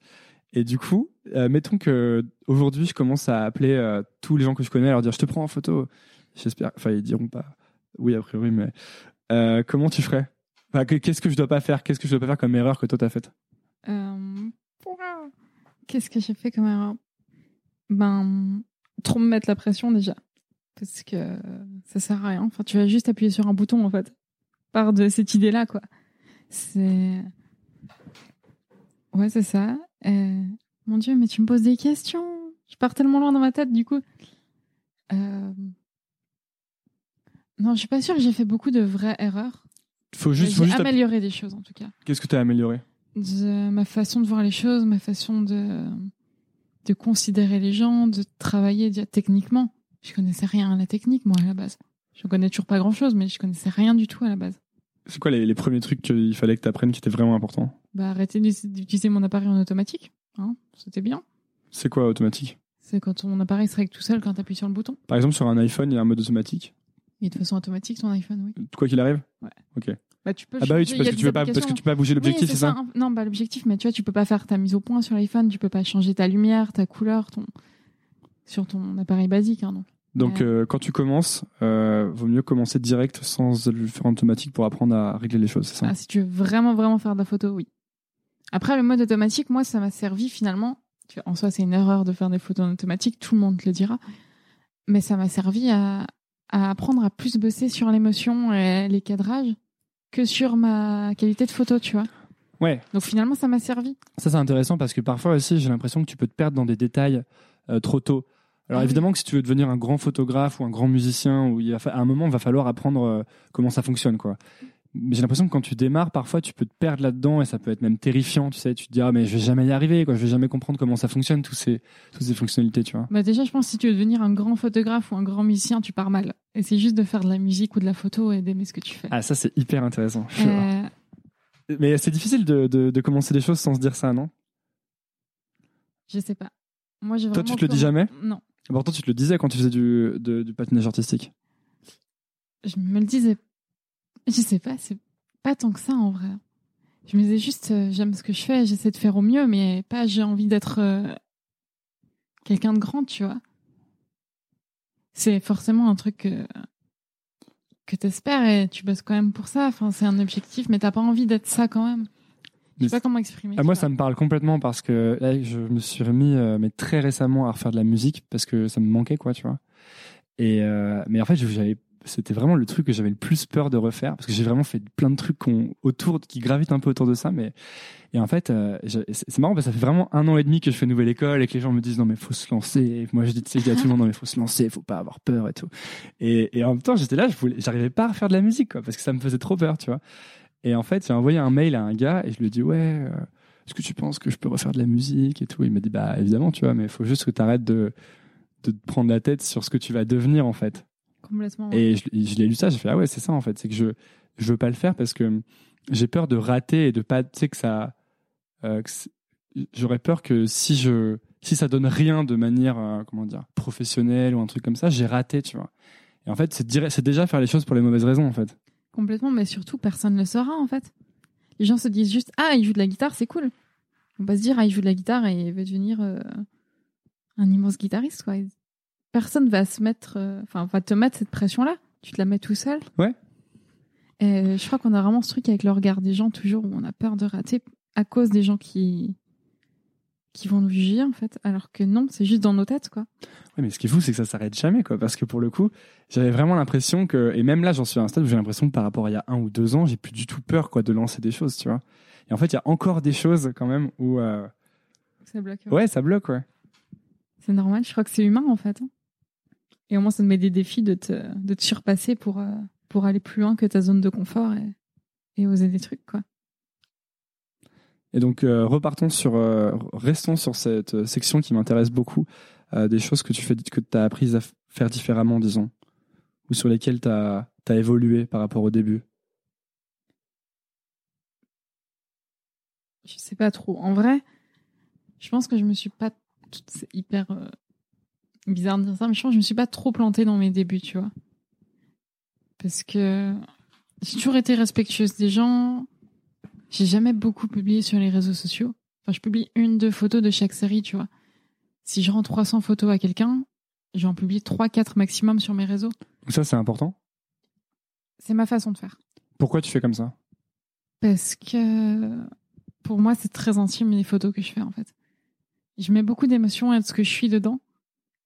Et du coup, euh, mettons que aujourd'hui, je commence à appeler euh, tous les gens que je connais, à leur dire, je te prends en photo. J'espère. Enfin, ils diront pas. Oui, a priori, mais euh, comment tu ferais? Qu'est-ce que je dois pas faire? Qu'est-ce que je dois pas faire comme erreur que toi t'as faite? Qu'est-ce que j'ai fait comme erreur? Ben, trop me mettre la pression déjà. Parce que ça sert à rien. Enfin, tu vas juste appuyer sur un bouton, en fait. Part de cette idée-là, quoi. C'est. Ouais, c'est ça. Euh, Mon Dieu, mais tu me poses des questions. Je pars tellement loin dans ma tête, du coup. Euh, Non, je suis pas sûre que j'ai fait beaucoup de vraies erreurs. Faut juste. faut juste amélioré des choses, en tout cas. Qu'est-ce que tu as amélioré? De ma façon de voir les choses, ma façon de, de considérer les gens, de travailler techniquement. Je connaissais rien à la technique, moi, à la base. Je connais toujours pas grand chose, mais je connaissais rien du tout à la base. C'est quoi les, les premiers trucs qu'il fallait que tu apprennes qui étaient vraiment importants? Bah, arrêter d'utiliser mon appareil en automatique. Hein, C'était bien. C'est quoi automatique? C'est quand ton appareil se règle tout seul quand tu appuies sur le bouton. Par exemple, sur un iPhone, il y a un mode automatique? Et de façon automatique, ton iPhone, oui. Quoi qu'il arrive? Bah, tu peux Ah bah oui, il parce que tu peux pas, parce applications- que tu peux pas bouger l'objectif, Oui, c'est ça. Non, bah, l'objectif, mais tu vois, tu peux pas faire ta mise au point sur l'iPhone, tu peux pas changer ta lumière, ta couleur, ton sur ton appareil basique. Hein, donc. Donc Ouais. euh, quand tu commences, euh, vaut mieux commencer direct sans le faire en automatique pour apprendre à régler les choses, c'est ça? Ah, si tu veux vraiment, vraiment faire de la photo, oui. Après, le mode automatique, moi, ça m'a servi finalement. En soi, c'est une erreur de faire des photos en automatique, tout le monde te le dira. Mais ça m'a servi à, à apprendre à plus bosser sur l'émotion et les cadrages que sur ma qualité de photo, tu vois. Ouais, Donc finalement, ça m'a servi. ça c'est intéressant parce que parfois aussi j'ai l'impression que tu peux te perdre dans des détails euh, trop tôt. Alors oui. évidemment que si tu veux devenir un grand photographe ou un grand musicien, où il va à un moment il va falloir apprendre euh, comment ça fonctionne quoi. Mais j'ai l'impression que quand tu démarres, parfois tu peux te perdre là-dedans et ça peut être même terrifiant, tu sais. Tu te dis ah mais je vais jamais y arriver quoi, je vais jamais comprendre comment ça fonctionne tous ces toutes ces fonctionnalités, tu vois. Bah déjà, je pense que si tu veux devenir un grand photographe ou un grand musicien, tu pars mal. Et c'est juste de faire de la musique ou de la photo et d'aimer ce que tu fais. Ah ça c'est hyper intéressant. Euh, Mais c'est difficile de, de, de commencer des choses sans se dire ça, non? Je sais pas. Moi, Toi, tu te le dis jamais? Non. Pourtant tu te le disais quand tu faisais du, patinage artistique. je me le disais. Je sais pas, c'est pas tant que ça en vrai. Je me disais juste, euh, j'aime ce que je fais, j'essaie de faire au mieux, mais pas j'ai envie d'être euh, quelqu'un de grand, tu vois. C'est forcément un truc que, que t'espères et tu bosses quand même pour ça. Enfin, c'est un objectif, mais t'as pas envie d'être ça quand même. Je sais pas comment exprimer. Ah, moi, ça me parle complètement parce que là, je me suis remis, euh, mais très récemment, à refaire de la musique parce que ça me manquait, quoi, tu vois. Et euh, mais en fait, j'avais, c'était vraiment le truc que j'avais le plus peur de refaire parce que j'ai vraiment fait plein de trucs qu'on- autour, qui gravitent un peu autour de ça, mais et en fait, euh, c'est marrant parce que ça fait vraiment un an et demi que je fais nouvelle école et que les gens me disent non mais faut se lancer. Et moi, je dis, je dis à tout le monde non mais faut se lancer, faut pas avoir peur et tout. Et, et en même temps, j'étais là, je voulais, j'arrivais pas à refaire de la musique, quoi, parce que ça me faisait trop peur, tu vois. Et en fait, j'ai envoyé un mail à un gars et je lui ai dit ouais. euh, est-ce que tu penses que je peux refaire de la musique et tout? Il m'a dit bah évidemment, tu vois, mais il faut juste que tu arrêtes de, de te prendre la tête sur ce que tu vas devenir en fait. Complètement. ouais. Et je, je l'ai lu ça, j'ai fait ah ouais, c'est ça en fait, c'est que je je veux pas le faire parce que j'ai peur de rater et de pas, tu sais que ça, euh, j'aurais peur que si je si ça donne rien de manière euh, comment dire professionnelle ou un truc comme ça, j'ai raté, tu vois. Et en fait, c'est déjà faire les choses pour les mauvaises raisons en fait. Complètement, mais surtout, personne ne le saura en fait. Les gens se disent juste Ah, il joue de la guitare, c'est cool. On va se dire Ah, il joue de la guitare et il va devenir euh, un immense guitariste. Quoi. Personne va se mettre, euh, enfin, va te mettre cette pression-là. Tu te la mets tout seul. Ouais. Et je crois qu'on a vraiment ce truc avec le regard des gens, toujours où on a peur de rater à cause des gens qui qui vont nous juger en fait, alors que non, c'est juste dans nos têtes quoi. Ouais, mais ce qui est fou, c'est que ça s'arrête jamais, quoi. Parce que pour le coup, j'avais vraiment l'impression que, et même là, j'en suis à un stade où j'ai l'impression que par rapport à il y a un ou deux ans, j'ai plus du tout peur, quoi, de lancer des choses, tu vois. Et en fait, il y a encore des choses, quand même, où, euh, Ça bloque. ouais, ça bloque, ouais. C'est normal, je crois que c'est humain en fait. hein. Et au moins ça te met des défis de te, de te surpasser pour, euh, pour aller plus loin que ta zone de confort et, et oser des trucs quoi. Et donc, euh, repartons sur, euh, restons sur cette euh, section qui m'intéresse beaucoup, des choses que tu fais, que tu as apprises à faire différemment, disons, ou sur lesquelles tu as, évolué par rapport au début Je sais pas trop. En vrai, je pense que je me suis pas. C'est hyper bizarre de dire ça, mais je pense je me suis pas trop plantée dans mes débuts, tu vois. Parce que j'ai toujours été respectueuse des gens. J'ai jamais beaucoup publié sur les réseaux sociaux. Enfin, je publie une, deux photos de chaque série, tu vois. Si je rends 300 photos à quelqu'un, j'en publie 3, 4 maximum sur mes réseaux. Ça, c'est important? C'est ma façon de faire. Pourquoi tu fais comme ça? Parce que pour moi, c'est très intime les photos que je fais en fait. Je mets beaucoup d'émotions à ce que je suis dedans.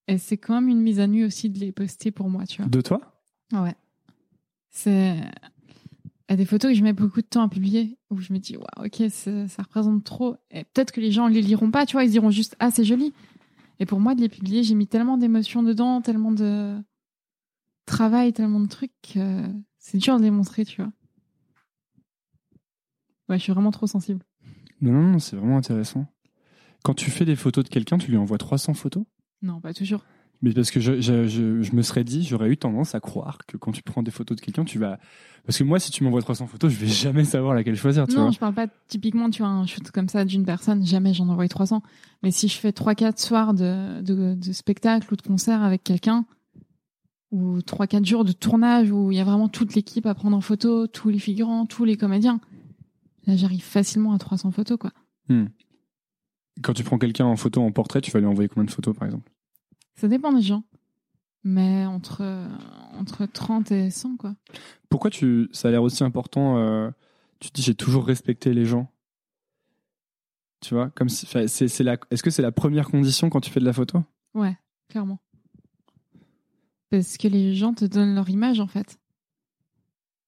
Et c'est quand même une mise à nu aussi de les poster pour moi, tu vois. De toi? Ouais. C'est. A des photos que je mets beaucoup de temps à publier où je me dis, waouh, ok, ça, ça représente trop. Et peut-être que les gens les liront pas, tu vois, ils diront juste, ah, c'est joli. Et pour moi, de les publier, j'ai mis tellement d'émotions dedans, tellement de travail, tellement de trucs que c'est dur de les montrer, tu vois. Ouais, je suis vraiment trop sensible. Non, non, non, c'est vraiment intéressant. Quand tu fais des photos de quelqu'un, tu lui envoies 300 photos? Non, pas toujours. Mais parce que je, je, je, je me serais dit, j'aurais eu tendance à croire que quand tu prends des photos de quelqu'un, tu vas. Parce que moi, si tu m'envoies 300 photos, je vais jamais savoir laquelle choisir, tu non, vois. je parle pas typiquement, tu vois, un shoot comme ça d'une personne, jamais j'en envoie 300. Mais si je fais 3-4 soirs de, de, de spectacle ou de concert avec quelqu'un, ou 3-4 jours de tournage où il y a vraiment toute l'équipe à prendre en photo, tous les figurants, tous les comédiens, là j'arrive facilement à 300 photos, quoi. Quand tu prends quelqu'un en photo, en portrait, tu vas lui envoyer combien de photos, par exemple? Ça dépend des gens. Mais entre, entre 30 et 100, quoi. Pourquoi tu, ça a l'air aussi important euh, Tu te dis, j'ai toujours respecté les gens? Tu vois, comme si, c'est, c'est la, est-ce que c'est la première condition quand tu fais de la photo? Ouais, clairement. Parce que les gens te donnent leur image, en fait.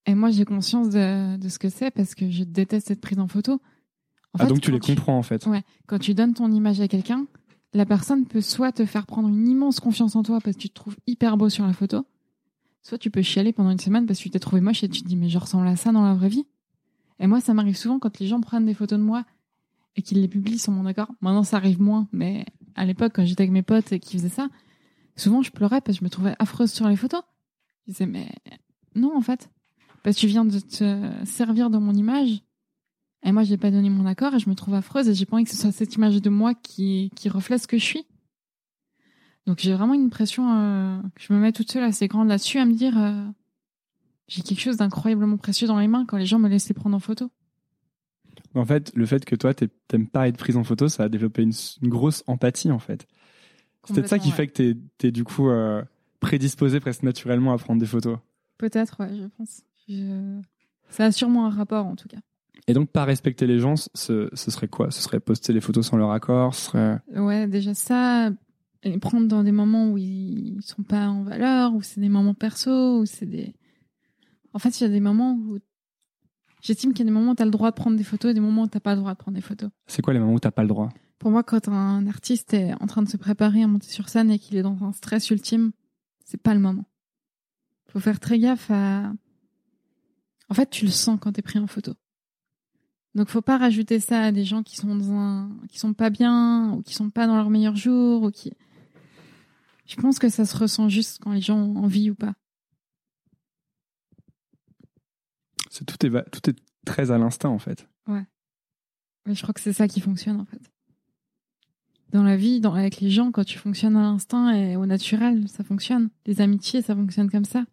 Et moi, j'ai conscience de, de ce que c'est parce que je déteste être prise en photo. En Ah, fait, donc tu les comprends en fait. Ouais, quand tu donnes ton image à quelqu'un, la personne peut soit te faire prendre une immense confiance en toi parce que tu te trouves hyper beau sur la photo, soit tu peux chialer pendant une semaine parce que tu t'es trouvé moche et tu te dis mais je ressemble à ça dans la vraie vie. Et moi, ça m'arrive souvent quand les gens prennent des photos de moi et qu'ils les publient sur mon accord. Maintenant, ça arrive moins, mais à l'époque, quand j'étais avec mes potes et qui faisaient ça, souvent je pleurais parce que je me trouvais affreuse sur les photos. Je disais mais non en fait, parce que tu viens de te servir de mon image et moi, j'ai pas donné mon accord et je me trouve affreuse et j'ai pas envie que ce soit cette image de moi qui, qui reflète ce que je suis. Donc j'ai vraiment une pression euh, que je me mets toute seule assez grande là-dessus à me dire euh, j'ai quelque chose d'incroyablement précieux dans les mains quand les gens me laissent les prendre en photo. En fait, le fait que toi t'aimes pas être prise en photo, ça a développé une, une grosse empathie en fait. C'est peut-être ça qui fait que t'es es du coup euh, prédisposé presque naturellement à prendre des photos. Peut-être, ouais, je pense. Je- Ça a sûrement un rapport en tout cas. Et donc, pas respecter les gens, ce, ce serait quoi? Ce serait poster les photos sans leur accord? Ce serait... Ouais, déjà ça, les prendre dans des moments où ils sont pas en valeur, où c'est des moments perso, où c'est des. En fait, il y a des moments où. J'estime qu'il y a des moments où tu as le droit de prendre des photos et des moments où tu pas le droit de prendre des photos. C'est quoi les moments où t'as pas le droit? Pour moi, quand un artiste est en train de se préparer à monter sur scène et qu'il est dans un stress ultime, c'est pas le moment. Faut faire très gaffe à. En fait, tu le sens quand t'es pris en photo. Donc, faut pas rajouter ça à des gens qui sont dans un, qui sont pas bien ou qui sont pas dans leur meilleur jour ou qui. Je pense que ça se ressent juste quand les gens ont envie ou pas. C'est tout est tout est très à l'instinct en fait. Mais je crois que c'est ça qui fonctionne en fait. Dans la vie, dans, avec les gens, quand tu fonctionnes à l'instinct et au naturel, ça fonctionne. Les amitiés, ça fonctionne comme ça.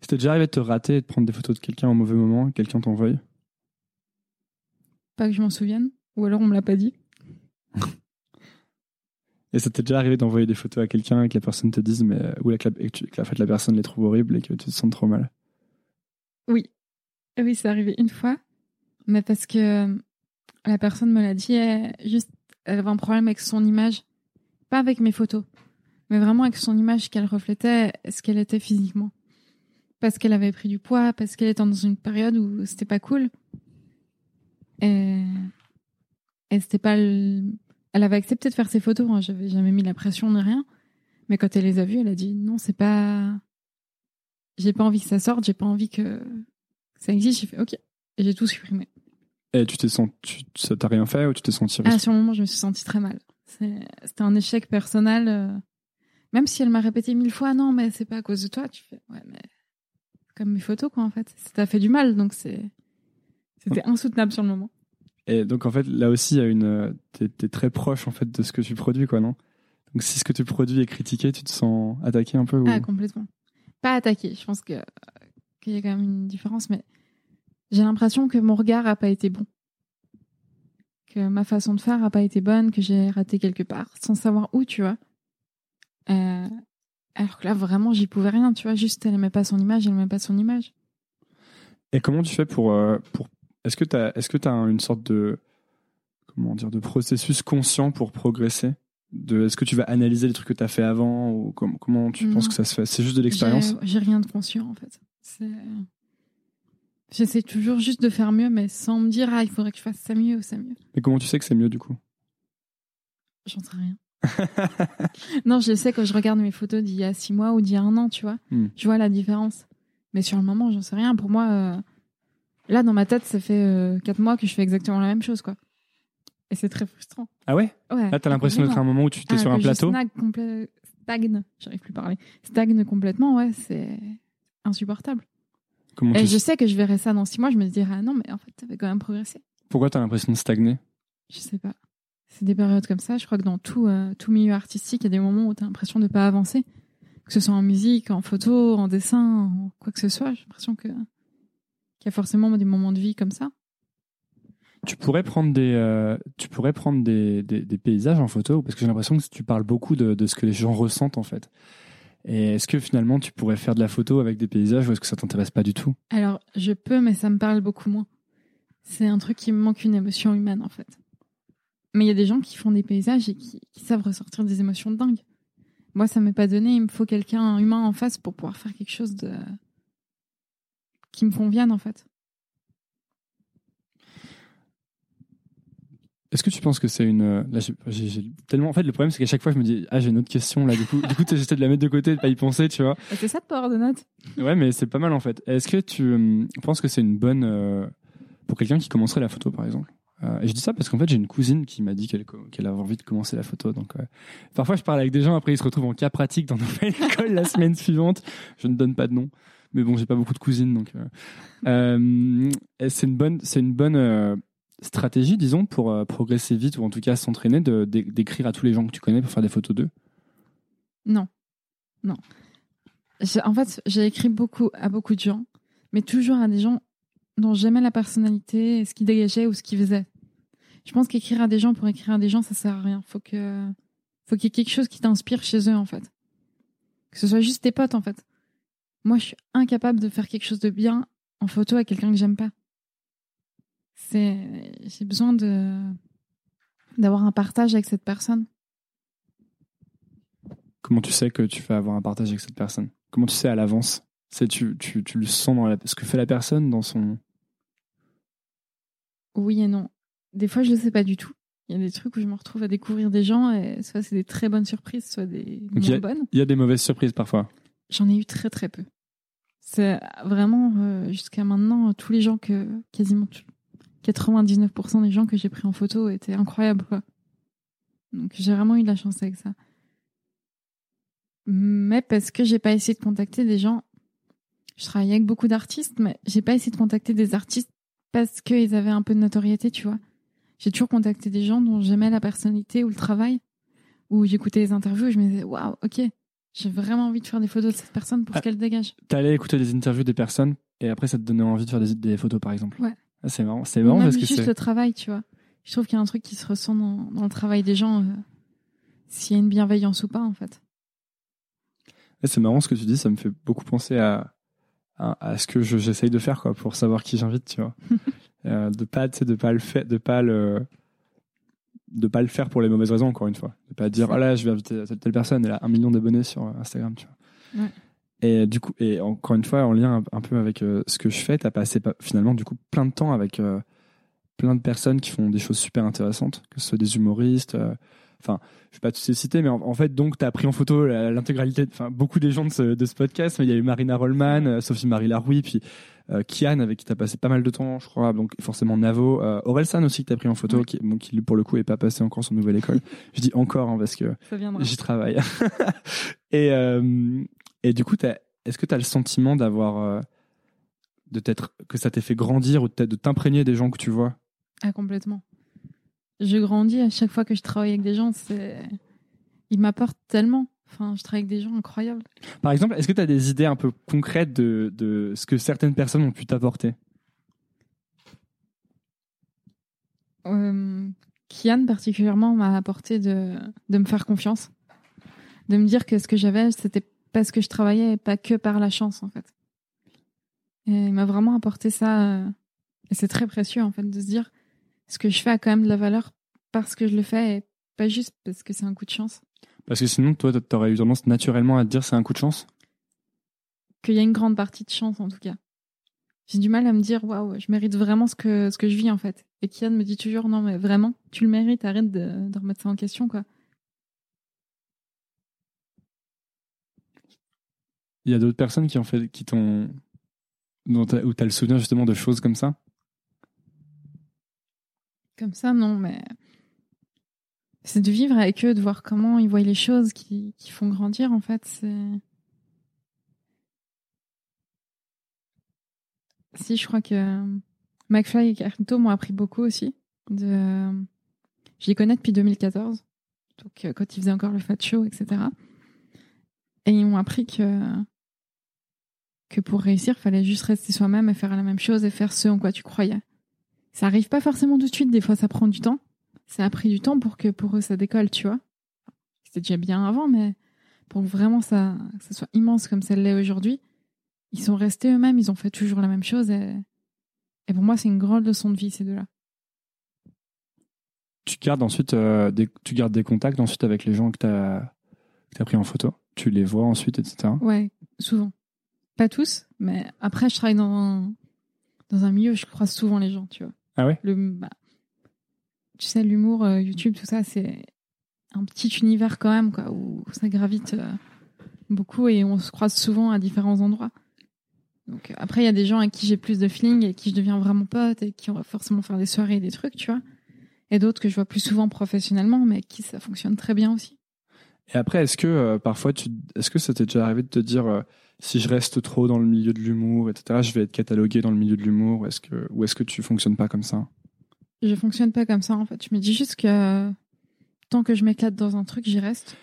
C'était déjà arrivé de te rater et de prendre des photos de quelqu'un au mauvais moment, quelqu'un t'envoie Pas que je m'en souvienne. Ou alors on me l'a pas dit. Et ça t'est déjà arrivé d'envoyer des photos à quelqu'un et que la personne te dise, mais ou que la, et que, la, fait, la personne les trouve horribles et que tu te sens trop mal? Oui. Eh Oui, c'est arrivé une fois. Mais parce que euh, la personne me l'a dit, elle, juste, elle avait un problème avec son image. Pas avec mes photos. Mais vraiment avec son image qu'elle reflétait ce qu'elle était physiquement. Parce qu'elle avait pris du poids, parce qu'elle était dans une période où c'était pas cool. Et, et c'était pas le- Elle avait accepté de faire ses photos, hein. j'avais jamais mis la pression ni rien. Mais quand elle les a vues, elle a dit non, c'est pas. J'ai pas envie que ça sorte, j'ai pas envie que ça existe. J'ai fait ok. Et j'ai tout supprimé. Et tu t'es senti, ça t'a rien fait ou tu t'es senti Ah, sur le moment, je me suis sentie très mal. C'était un échec personnel. euh, Même si elle m'a répété mille fois, non, mais c'est pas à cause de toi, tu fais, ouais, mais comme mes photos, quoi, en fait. Ça t'a fait du mal, donc c'est, c'était insoutenable sur le moment. Et donc en fait, là aussi, il y a une, t'es, t'es très proche en fait de ce que tu produis, quoi, non? Donc si ce que tu produis est critiqué, tu te sens attaqué un peu ou... Ah, complètement. Pas attaqué. Je pense que qu'il y a quand même une différence, mais j'ai l'impression que mon regard a pas été bon, que ma façon de faire a pas été bonne, que j'ai raté quelque part, sans savoir où, tu vois. Euh, alors que là, vraiment, j'y pouvais rien, tu vois. Juste, elle aimait pas son image, elle aimait pas son image. Et comment tu fais pour, euh, pour est-ce que tu as est-ce que tu une sorte de comment dire de processus conscient pour progresser? De est-ce que tu vas analyser les trucs que tu as fait avant ou com- comment tu Non. penses que ça se fait? C'est juste de l'expérience? J'ai rien de conscient, en fait. J'essaie toujours juste de faire mieux, mais sans me dire, ah, il faudrait que je fasse ça mieux ou ça mieux. mais comment tu sais que c'est mieux du coup? J'en sais rien. non, je sais quand je regarde mes photos d'il y a six mois ou d'il y a un an, tu vois. Hmm. Je vois la différence. Mais sur le moment, j'en sais rien. Pour moi, euh, là, dans ma tête, ça fait euh, quatre mois que je fais exactement la même chose, quoi. Et c'est très frustrant. ah ouais? Ouais. là t'as l'impression d'être à un moment où tu t'es Ah, sur un plateau? complè- stagne, j'arrive plus à parler. Stagne complètement, ouais, c'est insupportable. comment Et tu je sais que je verrai ça dans six mois, je me dirai, ah non, mais en fait, t'avais quand même progressé. pourquoi t'as l'impression de stagner? Je sais pas. C'est des périodes comme ça. Je crois que dans tout, euh, tout milieu artistique, il y a des moments où tu as l'impression de pas avancer. Que ce soit en musique, en photo, en dessin, en quoi que ce soit. J'ai l'impression que qu'il y a forcément des moments de vie comme ça. tu pourrais prendre des euh, tu pourrais prendre des, des, des paysages en photo parce que j'ai l'impression que tu parles beaucoup de, de ce que les gens ressentent en fait et est-ce que finalement tu pourrais faire de la photo avec des paysages ou est-ce que ça t'intéresse pas du tout? Alors, je peux, mais ça me parle beaucoup moins. C'est un truc qui me manque une émotion humaine, en fait. Mais il y a des gens qui font des paysages et qui, qui savent ressortir des émotions dingues. Moi, ça m'est pas donné. Il me faut quelqu'un humain en face pour pouvoir faire quelque chose de qui me convienne, en fait. Est-ce que tu penses que c'est une euh, là j'ai tellement en fait le problème c'est qu'à chaque fois je me dis ah j'ai une autre question là. Du coup du coup j'essaie de la mettre de côté de pas y penser tu vois. C'est ça de Power de notes. Ouais mais c'est pas mal en fait. Est-ce que tu euh, penses que c'est une bonne euh, pour quelqu'un qui commencerait la photo par exemple? Euh, et je dis ça parce qu'en fait j'ai une cousine qui m'a dit qu'elle avait envie de commencer la photo donc euh, parfois je parle avec des gens après ils se retrouvent en cas pratique dans nouvelle école la semaine suivante. Je ne donne pas de nom mais bon j'ai pas beaucoup de cousines donc euh, euh, c'est une bonne c'est une bonne euh, stratégie, disons, pour progresser vite ou en tout cas s'entraîner, d'écrire à tous les gens que tu connais pour faire des photos d'eux? Non. Non. En fait, j'ai écrit beaucoup à beaucoup de gens, mais toujours à des gens dont j'aimais la personnalité, ce qu'ils dégageaient ou ce qu'ils faisaient. Je pense qu'écrire à des gens pour écrire à des gens, ça sert à rien. Faut que, faut qu'il y ait quelque chose qui t'inspire chez eux, en fait. Que ce soit juste tes potes, en fait. Moi, je suis incapable de faire quelque chose de bien en photo à quelqu'un que j'aime pas. C'est, j'ai besoin de, d'avoir un partage avec cette personne. Comment tu sais que tu vas avoir un partage avec cette personne? Comment tu sais à l'avance? C'est tu, tu, tu le sens dans la, ce que fait la personne dans son. Oui et non. Des fois, je le sais pas du tout. Il y a des trucs où je me retrouve à découvrir des gens et soit c'est des très bonnes surprises, soit des moins bonnes. Il y a des mauvaises surprises parfois. J'en ai eu très très peu. C'est vraiment euh, jusqu'à maintenant tous les gens que quasiment tout- 99% des gens que j'ai pris en photo étaient incroyables. Donc j'ai vraiment eu de la chance avec ça. Mais parce que j'ai pas essayé de contacter des gens. Je travaillais avec beaucoup d'artistes, mais j'ai pas essayé de contacter des artistes parce qu'ils avaient un peu de notoriété, tu vois. J'ai toujours contacté des gens dont j'aimais la personnalité ou le travail, où j'écoutais les interviews je me disais waouh, ok, j'ai vraiment envie de faire des photos de cette personne pour Ah. ce qu'elle dégage. T'allais écouter des interviews des personnes et après ça te donnait envie de faire des, des photos par exemple. Ouais. Ah, c'est marrant, c'est marrant parce que juste c'est. le travail, tu vois. Je trouve qu'il y a un truc qui se ressent dans, dans le travail des gens, euh, s'il y a une bienveillance ou pas, en fait. C'est marrant ce que tu dis, ça me fait beaucoup penser à, à, à ce que je- j'essaye de faire quoi, pour savoir qui j'invite, tu vois. Euh, de pas, de pas le faire, de pas le, de pas le faire pour les mauvaises raisons encore une fois. De pas dire, oh là, je vais inviter telle, telle personne, elle a un million d'abonnés sur Instagram, tu vois. Ouais. Et du coup, et encore une fois, en lien un, peu avec euh, ce que je fais, t'as passé pas- finalement du coup plein de temps avec euh, plein de personnes qui font des choses super intéressantes, que ce soit des humoristes, euh, enfin, je vais pas tous les citer, mais en, en fait, donc, tu as pris en photo l'intégralité, enfin, beaucoup des gens de ce, de ce podcast. Mais il y a eu Marina Rollman, euh, Sophie-Marie Laroui, puis euh, Kian, avec qui tu as passé pas mal de temps, je crois. Donc, forcément, Navo. Euh, Orelsan aussi, que tu as pris en photo, qui, bon, qui, pour le coup, est pas passé encore sur Nouvelle École. je dis encore, hein, parce que j'y travaille. et, euh, et du coup, t'as- est-ce que tu as le sentiment d'avoir. euh, de t'être que ça t'ait fait grandir ou peut-être de t'imprégner des gens que tu vois? Ah, complètement. Je grandis à chaque fois que je travaille avec des gens. C'est, ils m'apportent tellement. Enfin, je travaille avec des gens incroyables. Par exemple, est-ce que tu as des idées un peu concrètes de, de ce que certaines personnes ont pu t'apporter? Euh, Kian particulièrement m'a apporté de, de me faire confiance, de me dire que ce que j'avais, c'était parce que je travaillais et pas que par la chance en fait. Et il m'a vraiment apporté ça, euh, et c'est très précieux en fait de se dire ce que je fais a quand même de la valeur parce que je le fais et pas juste parce que c'est un coup de chance. Parce que sinon, toi, t'aurais eu tendance naturellement à te dire c'est un coup de chance? Qu'il y a une grande partie de chance en tout cas. J'ai du mal à me dire waouh, je mérite vraiment ce que ce que je vis en fait. Et Kian me dit toujours non mais vraiment, tu le mérites, arrête de, de remettre ça en question quoi. Il y a d'autres personnes qui ont fait, qui t'ont, dont où t'as le souvenir justement de choses comme ça? Comme ça, non, mais c'est de vivre avec eux, de voir comment ils voient les choses qui, font grandir, en fait. Si, je crois que McFly et Carlito m'ont appris beaucoup aussi. Je les connais depuis 2014, donc euh, quand ils faisaient encore le Fat Show, etc. Et ils m'ont appris que que pour réussir, fallait juste rester soi-même et faire la même chose et faire ce en quoi tu croyais. Ça arrive pas forcément tout de suite, des fois ça prend du temps. Ça a pris du temps pour que pour eux ça décolle, tu vois. C'était déjà bien avant, mais pour que vraiment ça, que ça soit immense comme ça l'est aujourd'hui, ils sont restés eux-mêmes, ils ont fait toujours la même chose et, et pour moi c'est une grande leçon de vie ces deux-là. Tu gardes ensuite, euh, des, tu gardes des contacts ensuite avec les gens que t'as, que t'as pris en photo? Tu les vois ensuite, etc. Ouais, souvent. Pas tous, mais après je travaille dans un, dans un milieu où je croise souvent les gens, tu vois. Ah ouais? Le bah, tu sais l'humour euh, YouTube tout ça c'est un petit univers quand même quoi où ça gravite euh, beaucoup et on se croise souvent à différents endroits. Donc euh, après il y a des gens avec qui j'ai plus de feeling et qui je deviens vraiment pote et qui on va forcément faire des soirées et des trucs tu vois. Et d'autres que je vois plus souvent professionnellement mais qui ça fonctionne très bien aussi. Et après, est-ce que parfois, tu, est-ce que ça t'est déjà arrivé de te dire si je reste trop dans le milieu de l'humour, etc., je vais être catalogué dans le milieu de l'humour, ou est-ce que, ou est-ce que tu fonctionnes pas comme ça? Je fonctionne pas comme ça en fait. Je me dis juste que tant que je m'éclate dans un truc j'y reste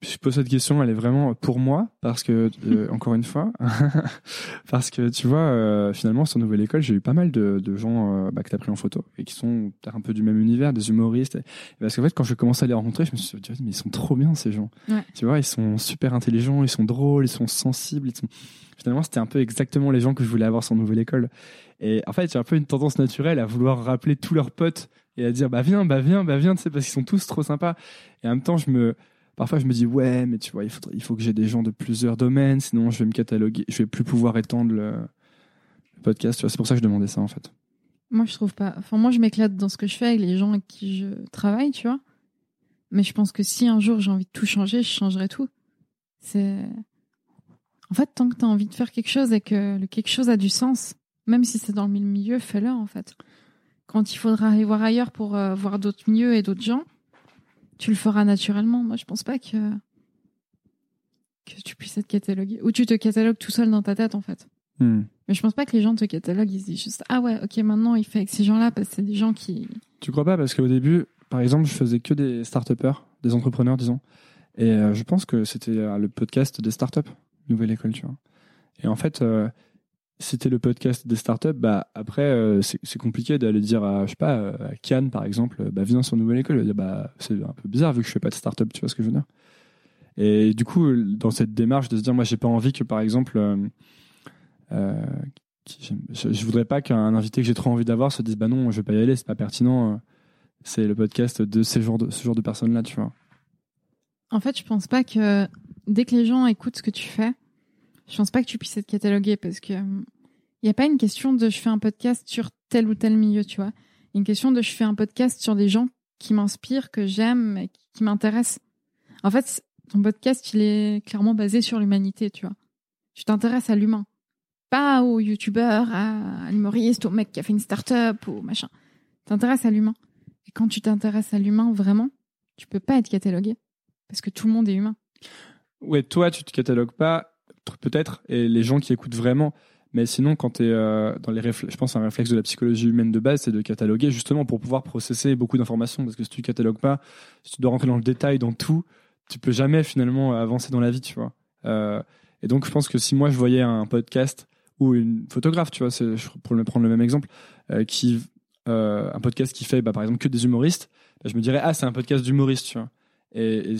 Je pose cette question, elle est vraiment pour moi, parce que, euh, encore une fois, parce que tu vois, euh, finalement, sur Nouvelle École, j'ai eu pas mal de, de gens euh, bah, que tu as pris en photo et qui sont un peu du même univers, des humoristes. Et parce qu'en fait, quand je commençais à les rencontrer, je me suis dit, mais ils sont trop bien ces gens. Ouais. Tu vois, ils sont super intelligents, ils sont drôles, ils sont sensibles. Ils sont... Finalement, c'était un peu exactement les gens que je voulais avoir sur Nouvelle École. Et en fait, j'ai un peu une tendance naturelle à vouloir rappeler tous leurs potes et à dire, bah viens, bah viens, bah viens, tu sais, parce qu'ils sont tous trop sympas. Et en même temps, je me, Parfois, je me dis, ouais, mais tu vois, il, faudrait, il faut que j'ai des gens de plusieurs domaines, sinon je vais me cataloguer, je vais plus pouvoir étendre le, le podcast. C'est pour ça que je demandais ça, en fait. Moi, je trouve pas. Enfin, moi, je m'éclate dans ce que je fais avec les gens avec qui je travaille, tu vois. Mais je pense que si un jour j'ai envie de tout changer, je changerai tout. C'est. En fait, tant que tu as envie de faire quelque chose et que quelque chose a du sens, même si c'est dans le milieu, fais-le, en fait. Quand il faudra aller voir ailleurs pour euh, voir d'autres milieux et d'autres gens, tu le feras naturellement. Moi, je pense pas que. que tu puisses être catalogué. Ou tu te catalogues tout seul dans ta tête, en fait. Hmm. Mais je pense pas que les gens te cataloguent, ils se disent juste Ah ouais, ok, maintenant il fait avec ces gens-là parce que c'est des gens qui. Tu crois pas? Parce qu'au début, par exemple, je faisais que des start des entrepreneurs, disons. Et euh, je pense que c'était euh, le podcast des startups, Nouvelle École, tu vois. Et en fait, euh, c'était le podcast des startups, bah après, euh, c'est compliqué d'aller dire à, je sais pas, euh, à Cannes, par exemple, bah viens sur Nouvelle École. Bah, c'est un peu bizarre vu que je fais pas de startup, tu vois ce que je veux dire. Et du coup, dans cette démarche de se dire, moi, j'ai pas envie que, par exemple, euh, je, je voudrais pas qu'un invité que j'ai trop envie d'avoir se dise, bah non, je vais pas y aller, c'est pas pertinent. C'est le podcast de ces de, ce genre de personnes-là, tu vois. En fait, je pense pas que dès que les gens écoutent ce que tu fais, je pense pas que tu puisses être catalogué parce que il n'y a pas une question de je fais un podcast sur tel ou tel milieu, tu vois. Une question de je fais un podcast sur des gens qui m'inspirent, que j'aime, qui m'intéressent. En fait, ton podcast, il est clairement basé sur l'humanité, tu vois. Tu t'intéresses à l'humain. Pas au youtubeur, à l'humoriste, au mec qui a fait une start-up, ou machin. T'intéresses à l'humain. Et quand tu t'intéresses à l'humain vraiment, tu peux pas être catalogué. Parce que tout le monde est humain. Ouais, toi, tu te catalogues pas, peut-être, et les gens qui écoutent vraiment. Mais sinon, quand tu es euh, dans les réflexes, je pense un réflexe de la psychologie humaine de base, c'est de cataloguer justement pour pouvoir processer beaucoup d'informations. Parce que si tu catalogues pas, si tu dois rentrer dans le détail, dans tout, tu peux jamais finalement avancer dans la vie, tu vois. Euh, et donc, je pense que si moi je voyais un podcast ou une photographe, tu vois, pour me prendre le même exemple, euh, qui un podcast qui fait, bah, par exemple, que des humoristes, bah, je me dirais ah c'est un podcast d'humoriste, tu vois. Et,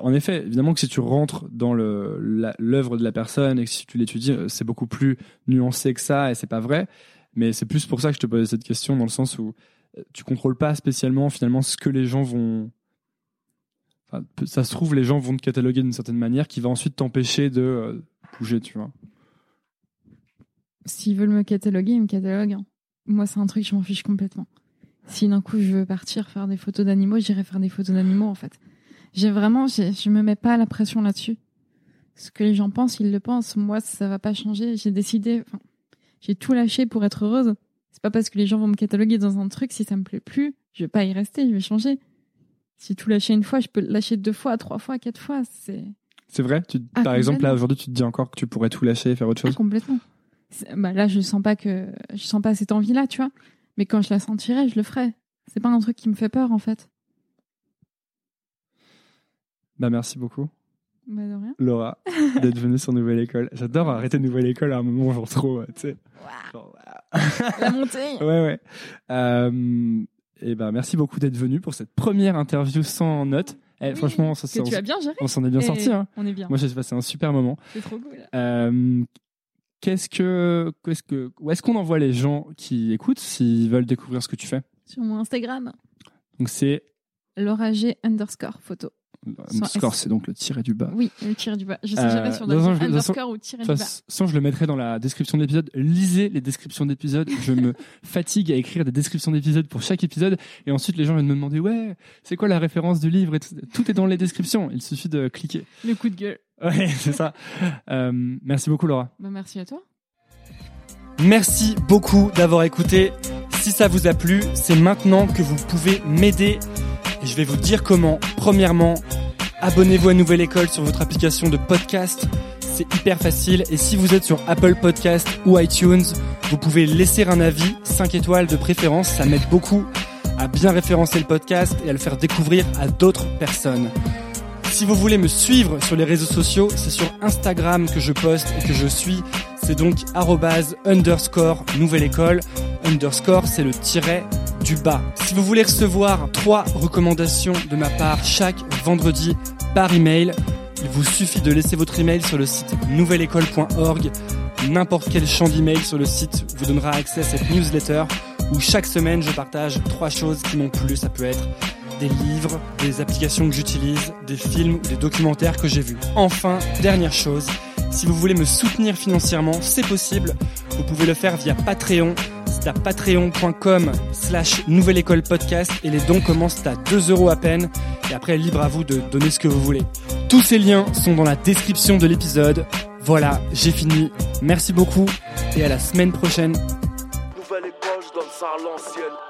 en effet, évidemment que si tu rentres dans l'œuvre de la personne et que si tu l'étudies, euh, c'est beaucoup plus nuancé que ça et c'est pas vrai. Mais c'est plus pour ça que je te posais cette question dans le sens où euh, tu contrôles pas spécialement finalement ce que les gens vont. Enfin, ça se trouve, les gens vont te cataloguer d'une certaine manière qui va ensuite t'empêcher de euh, bouger, tu vois. S'ils veulent me cataloguer, ils me cataloguent. Hein. Moi, c'est un truc, je m'en fiche complètement. Si d'un coup je veux partir faire des photos d'animaux, j'irai faire des photos d'animaux en fait. J'ai vraiment, je me mets pas la pression là-dessus. Ce que les gens pensent, ils le pensent. Moi, ça va pas changer. J'ai décidé, enfin, j'ai tout lâché pour être heureuse. C'est pas parce que les gens vont me cataloguer dans un truc, si ça me plaît plus, je vais pas y rester, je vais changer. Si tout lâcher une fois, je peux lâcher deux fois, trois fois, quatre fois. C'est. C'est vrai? Tu, ah, par exemple, là aujourd'hui, tu te dis encore que tu pourrais tout lâcher et faire autre chose? Ah, complètement. Bah là, je sens pas que je sens pas cette envie-là, tu vois. Mais quand je la sentirai, je le ferai. C'est pas un truc qui me fait peur, en fait. Bah, merci beaucoup. Bah, de rien. Laura, d'être venue sur Nouvelle École. J'adore arrêter Nouvelle École à un moment, genre trop, tu sais. La montée. ouais, ouais. Euh, et ben, merci beaucoup d'être venu pour cette première interview sans notes. Eh, franchement, ça, que tu as bien géré. On s'en est bien sorti. Hein. On est bien. Moi, j'ai passé un super moment. C'est trop cool. Euh, qu'est-ce que, qu'est-ce que, où est-ce qu'on envoie les gens qui écoutent s'ils veulent découvrir ce que tu fais? Sur mon Instagram. Donc c'est Laura G underscore photo. Underscore, c'est donc le tiré du bas. Oui, le tiré du bas. Je sais euh, jamais sur le underscore ou tiré du bas. Sans, je le mettrai dans la description de l'épisode. Lisez les descriptions d'épisodes. Je me fatigue à écrire des descriptions d'épisodes pour chaque épisode. Et ensuite, les gens viennent me demander, ouais, c'est quoi la référence du livre et tout. est dans les descriptions. Il suffit de cliquer. Le coup de gueule. Ouais, c'est ça. euh, merci beaucoup, Laura. Bah, merci à toi. Merci beaucoup d'avoir écouté. Si ça vous a plu, c'est maintenant que vous pouvez m'aider je vais vous dire comment. Premièrement, abonnez-vous à Nouvelle École sur votre application de podcast. C'est hyper facile. Et si vous êtes sur Apple Podcast ou iTunes, vous pouvez laisser un avis, 5 étoiles de préférence. Ça m'aide beaucoup à bien référencer le podcast et à le faire découvrir à d'autres personnes. Si vous voulez me suivre sur les réseaux sociaux, c'est sur Instagram que je poste et que je suis. C'est donc underscore nouvelle école. Underscore, c'est le tiret du bas. Si vous voulez recevoir trois recommandations de ma part chaque vendredi par email, il vous suffit de laisser votre email sur le site nouvelleécole.org. N'importe quel champ d'email sur le site vous donnera accès à cette newsletter où chaque semaine je partage trois choses qui m'ont plu. Ça peut être des livres, des applications que j'utilise, des films ou des documentaires que j'ai vus. Enfin, dernière chose, si vous voulez me soutenir financièrement, c'est possible. Vous pouvez le faire via Patreon. C'est à patreon.com slash nouvelle école podcast et les dons commencent à 2 euros à peine. Et après, libre à vous de donner ce que vous voulez. Tous ces liens sont dans la description de l'épisode. Voilà, j'ai fini. Merci beaucoup et à la semaine prochaine. Nouvelle école, je donne ça à l'ancienne.